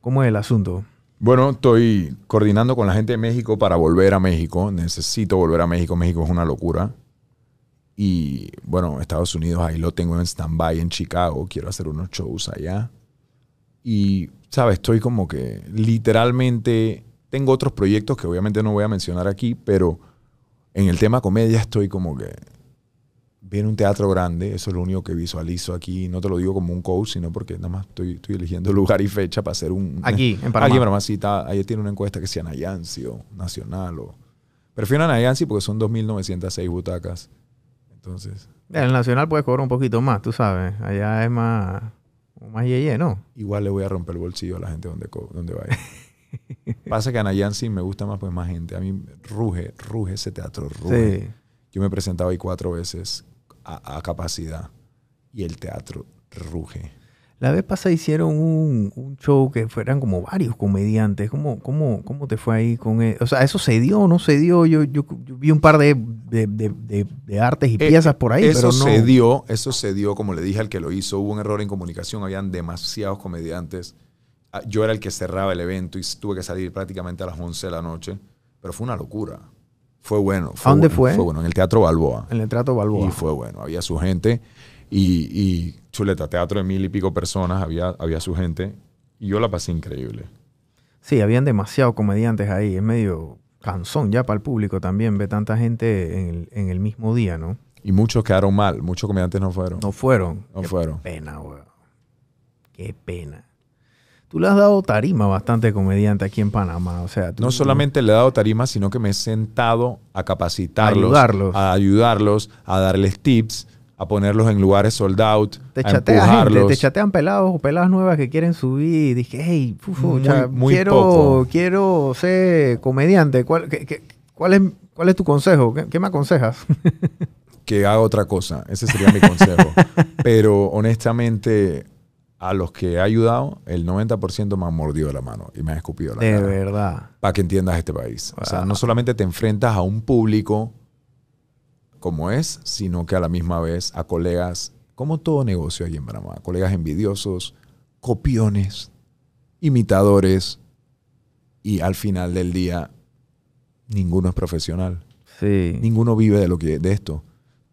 cómo es el asunto? Bueno, estoy coordinando con la gente de México para volver a México. Necesito volver a México. México es una locura. Y bueno, Estados Unidos ahí lo tengo en stand-by en Chicago. Quiero hacer unos shows allá. Y, ¿sabes? Estoy como que literalmente tengo otros proyectos que obviamente no voy a mencionar aquí, pero en el tema comedia estoy como que viene un teatro grande, eso es lo único que visualizo aquí. No te lo digo como un coach, sino porque nada más estoy, estoy eligiendo lugar y fecha para hacer un... Aquí, en Panamá. Aquí en Panamá sí está, ahí tiene una encuesta que sea Nayansi o Nacional o... Prefiero a Nayansi porque son 2.906 butacas. Entonces, En el Nacional puedes cobrar un poquito más, tú sabes. Allá es más, más yeye, ¿no? igual le voy a romper el bolsillo a la gente donde, donde vaya. Pasa que a Nayansi me gusta más pues más gente. A mí ruge, ruge ese teatro, ruge. Sí. Yo me he presentado ahí cuatro veces a, a capacidad y el teatro ruge. La vez pasada hicieron un, un show que fueran como varios comediantes. ¿Cómo, cómo, cómo te fue ahí con él? O sea, ¿eso se dio o no se dio? Yo, yo, yo vi un par de, de, de- de- artes y Eh, piezas por ahí, eso pero no. se dio, eso se dio, como le dije al que lo hizo, hubo un error en comunicación, habían demasiados comediantes. Ah, Yo era el que cerraba el evento y tuve que salir prácticamente a las 11 de la noche, pero fue una locura. Fue bueno. ¿A dónde bueno, fue? Fue bueno, en el Teatro Balboa. En el trato Balboa. Y fue bueno, había su gente y, y chuleta, teatro de mil y pico personas, había, había su gente y yo la pasé increíble. Sí, habían demasiados comediantes ahí. Es medio cansón ya para el público también, ve tanta gente en el, en el mismo día, ¿no? Y muchos quedaron mal, muchos comediantes no fueron. No fueron. No Qué fueron. pena, weón. Qué pena. Tú le has dado tarima a bastante comediante aquí en Panamá, o sea... tú- No solamente le he dado tarima, sino que me he sentado a capacitarlos, Ayudarlos. a ayudarlos, a darles tips, a ponerlos en lugares sold out, Te a chatea gente, te chatean pelados o peladas nuevas que quieren subir y dije, hey, fufo, Muy- quiero, poco. quiero ser comediante. ¿Cuál, qué- qué- cuál es, ¿Cuál es tu consejo? ¿Qué, qué me aconsejas? que haga otra cosa. Ese sería mi consejo. Pero honestamente, a los que he ayudado, el 90% me han mordido la mano y me han escupido la De cara. verdad. Para que entiendas este país. O sea, no solamente te enfrentas a un público como es, sino que a la misma vez a colegas, como todo negocio allí en Panamá, colegas envidiosos, copiones, imitadores, y al final del día, ninguno es profesional. Sí. Ninguno vive de lo que de esto.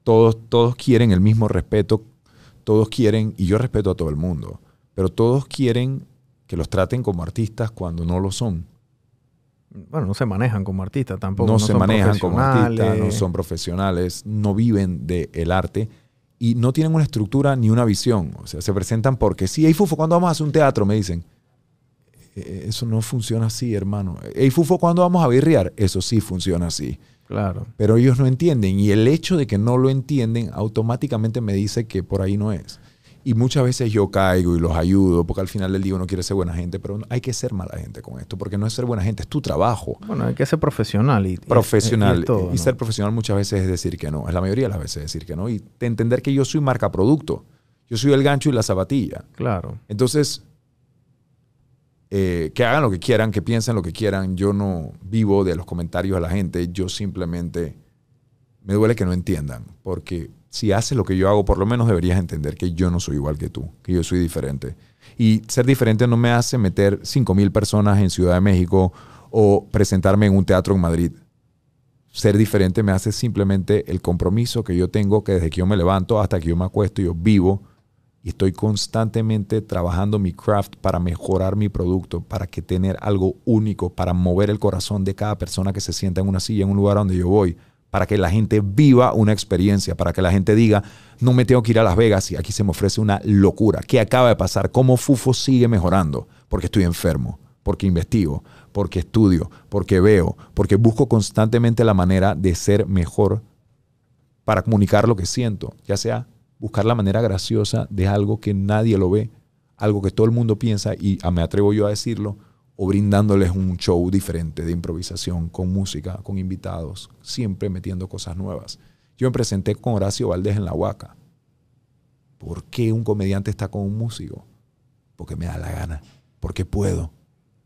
Todos, todos quieren el mismo respeto. Todos quieren, y yo respeto a todo el mundo, pero todos quieren que los traten como artistas cuando no lo son. Bueno, no se manejan como artistas tampoco. no, No, se son manejan como artistas, no son profesionales, no viven del arte y no tienen una estructura ni una visión. O sea, se presentan porque sí, hey Fufo, ¿cuándo vamos a hacer un teatro? Me dicen. "Eh, Eso no funciona así, hermano. Hey Fufo, ¿cuándo vamos a birrear? Eso sí funciona así. Claro. Pero ellos no entienden y el hecho de que no lo entienden automáticamente me dice que por ahí no es. Y muchas veces yo caigo y los ayudo porque al final del día uno quiere ser buena gente, pero hay que ser mala gente con esto porque no es ser buena gente, es tu trabajo. Bueno, hay que ser profesional. Y, y- Profesional. y es todo, y ¿no? ser profesional muchas veces es decir que no. Es la mayoría de las veces es decir que no. Y de entender que yo soy marca producto. Yo soy el gancho y la zapatilla. Claro. Entonces, eh, que hagan lo que quieran, que piensen lo que quieran. Yo no vivo de los comentarios de la gente. Yo simplemente me duele que no entiendan. Porque si haces lo que yo hago, por lo menos deberías entender que yo no soy igual que tú, que yo soy diferente. Y ser diferente no me hace meter 5 mil personas en Ciudad de México o presentarme en un teatro en Madrid. Ser diferente me hace simplemente el compromiso que yo tengo, que desde que yo me levanto hasta que yo me acuesto, yo vivo y estoy constantemente trabajando mi craft para mejorar mi producto, para que tener algo único, para mover el corazón de cada persona que se sienta en una silla, en un lugar donde yo voy, para que la gente viva una experiencia, para que la gente diga, no me tengo que ir a Las Vegas y aquí se me ofrece una locura. ¿Qué acaba de pasar? ¿Cómo Fufo sigue mejorando? Porque estoy enfermo, porque investigo, porque estudio, porque veo, porque busco constantemente la manera de ser mejor para comunicar lo que siento, ya sea buscar la manera graciosa de algo que nadie lo ve, algo que todo el mundo piensa y me atrevo yo a decirlo, o brindándoles un show diferente de improvisación, con música, con invitados, siempre metiendo cosas nuevas. Yo me presenté con Horacio Valdés en la Huaca. ¿Por qué un comediante está con un músico? Porque me da la gana, porque puedo,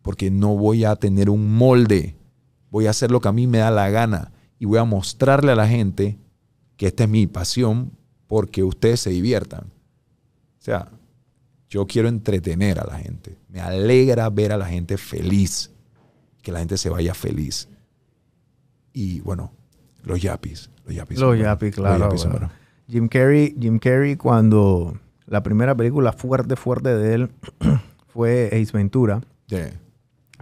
porque no voy a tener un molde, voy a hacer lo que a mí me da la gana y voy a mostrarle a la gente que esta es mi pasión porque ustedes se diviertan. O sea, yo quiero entretener a la gente. Me alegra ver a la gente feliz, que la gente se vaya feliz. Y bueno, los yapis. Los yapis, Los yapis, claro. Los yapis bueno. Jim Carrey, Jim Carrey cuando la primera película fuerte, fuerte de él fue Ace Ventura. Sí.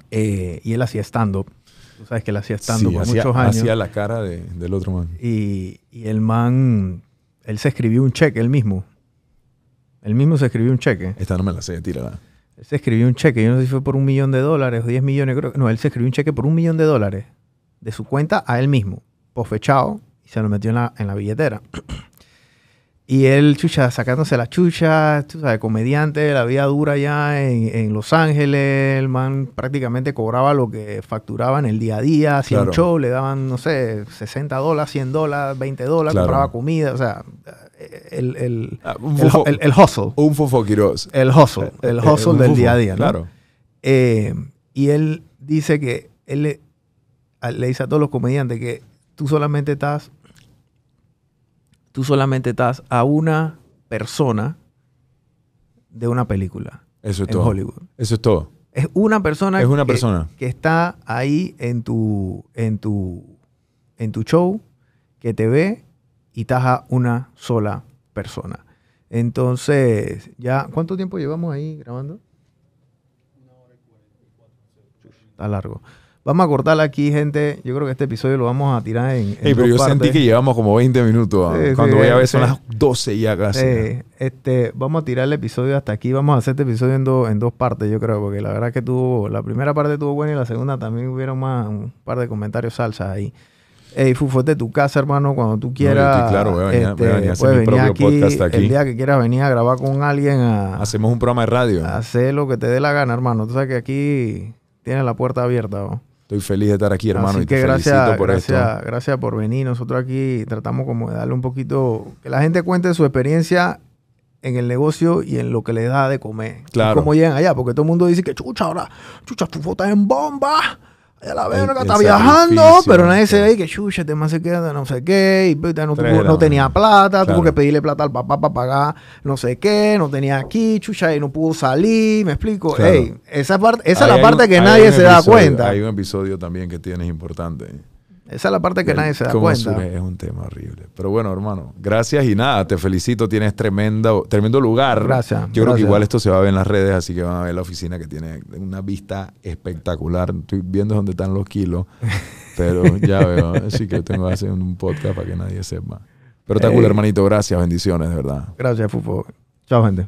eh, y él hacía stand-up. Tú sabes que él hacía stand-up Sí, por hacía, muchos años. hacía la cara de- del otro man. Y, y el man, él se escribió un cheque, él mismo. Él mismo se escribió un cheque. Esta no me la sé, tírala. Él se escribió un cheque, yo no sé si fue por un millón de dólares o 10 millones, creo que. No, él se escribió un cheque por un millón de dólares de su cuenta a él mismo, posfechado, y se lo metió en la, en la billetera. Y él, chucha, sacándose la chucha, tú sabes, comediante, la vida dura ya en, en Los Ángeles, el man prácticamente cobraba lo que facturaba en el día a día, hacía un show, le daban, no sé, 60 dólares, 100 dólares, 20 dólares, Claro. compraba comida, o sea, el, el, Ah, el, fofo- el- el hustle, Un fofo Quiroz. el hustle, el Eh, hustle del fofo, día a día, ¿no? Claro. Eh, y él dice que él le, dice a todos los comediantes que tú solamente estás, tú solamente estás a una persona de una película Eso es en todo. Hollywood. Eso es todo. Es una persona, Es una que, persona. que está ahí en tu, en tu, en tu show, que te ve y estás a una sola persona. Entonces, ya, ¿cuánto tiempo llevamos ahí grabando? Está largo. Vamos a cortarla aquí, gente. Yo creo que este episodio lo vamos a tirar en. en Ey, pero dos yo sentí que llevamos como 20 minutos. ah. Sí, Cuando sí, voy a ver son sí. las 12 ya casi. Eh, este, vamos a tirar el episodio hasta aquí. Vamos a hacer este episodio en, dos en dos partes, yo creo, porque la verdad que tuvo. La primera parte estuvo buena y la segunda también hubieron más un par de comentarios salsas ahí. Ey, Fufo, es de tu casa, hermano, cuando tú quieras. estoy claro, voy a venir- voy a venir a hacer puedes mi propio podcast aquí. El día que quieras venir a grabar con alguien a, Hacemos un programa de radio. a hacer lo que te dé la gana, hermano. Tú sabes que aquí tienes la puerta abierta. ¿no? Estoy feliz de estar aquí, hermano. Así y te que gracias, felicito por gracias, esto. gracias por venir. Nosotros aquí tratamos como de darle un poquito, que la gente cuente su experiencia en el negocio y en lo que le da de comer. Claro. Y cómo llegan allá, porque todo el mundo dice que chucha, ahora, chucha, tu foto en bomba. Allá la verga el está viajando, pero nadie se ve que chucha, este más se queda no sé qué, y puta, no, tuvo- tenía plata, Claro. tuvo que pedirle plata al papá para pagar no sé qué, no tenía aquí, chucha, y no pudo salir, me explico. Claro. Ey, esa parte, esa es la parte un- que nadie se da cuenta. Hay un episodio también que tienes importante. Esa es la parte que El- nadie se da cómo cuenta. surge es un tema horrible. Pero bueno, hermano, gracias y nada, te felicito. Tienes tremendo, tremendo lugar. Gracias, Yo creo que igual esto se va a ver en las redes, así que van a ver la oficina que tiene una vista espectacular. Estoy viendo dónde están los kilos, pero ya veo. Así que tengo que hacer un podcast para que nadie sepa. Pero está cool, hermanito. Gracias, bendiciones, de verdad. Gracias, Fufo. Chao, gente.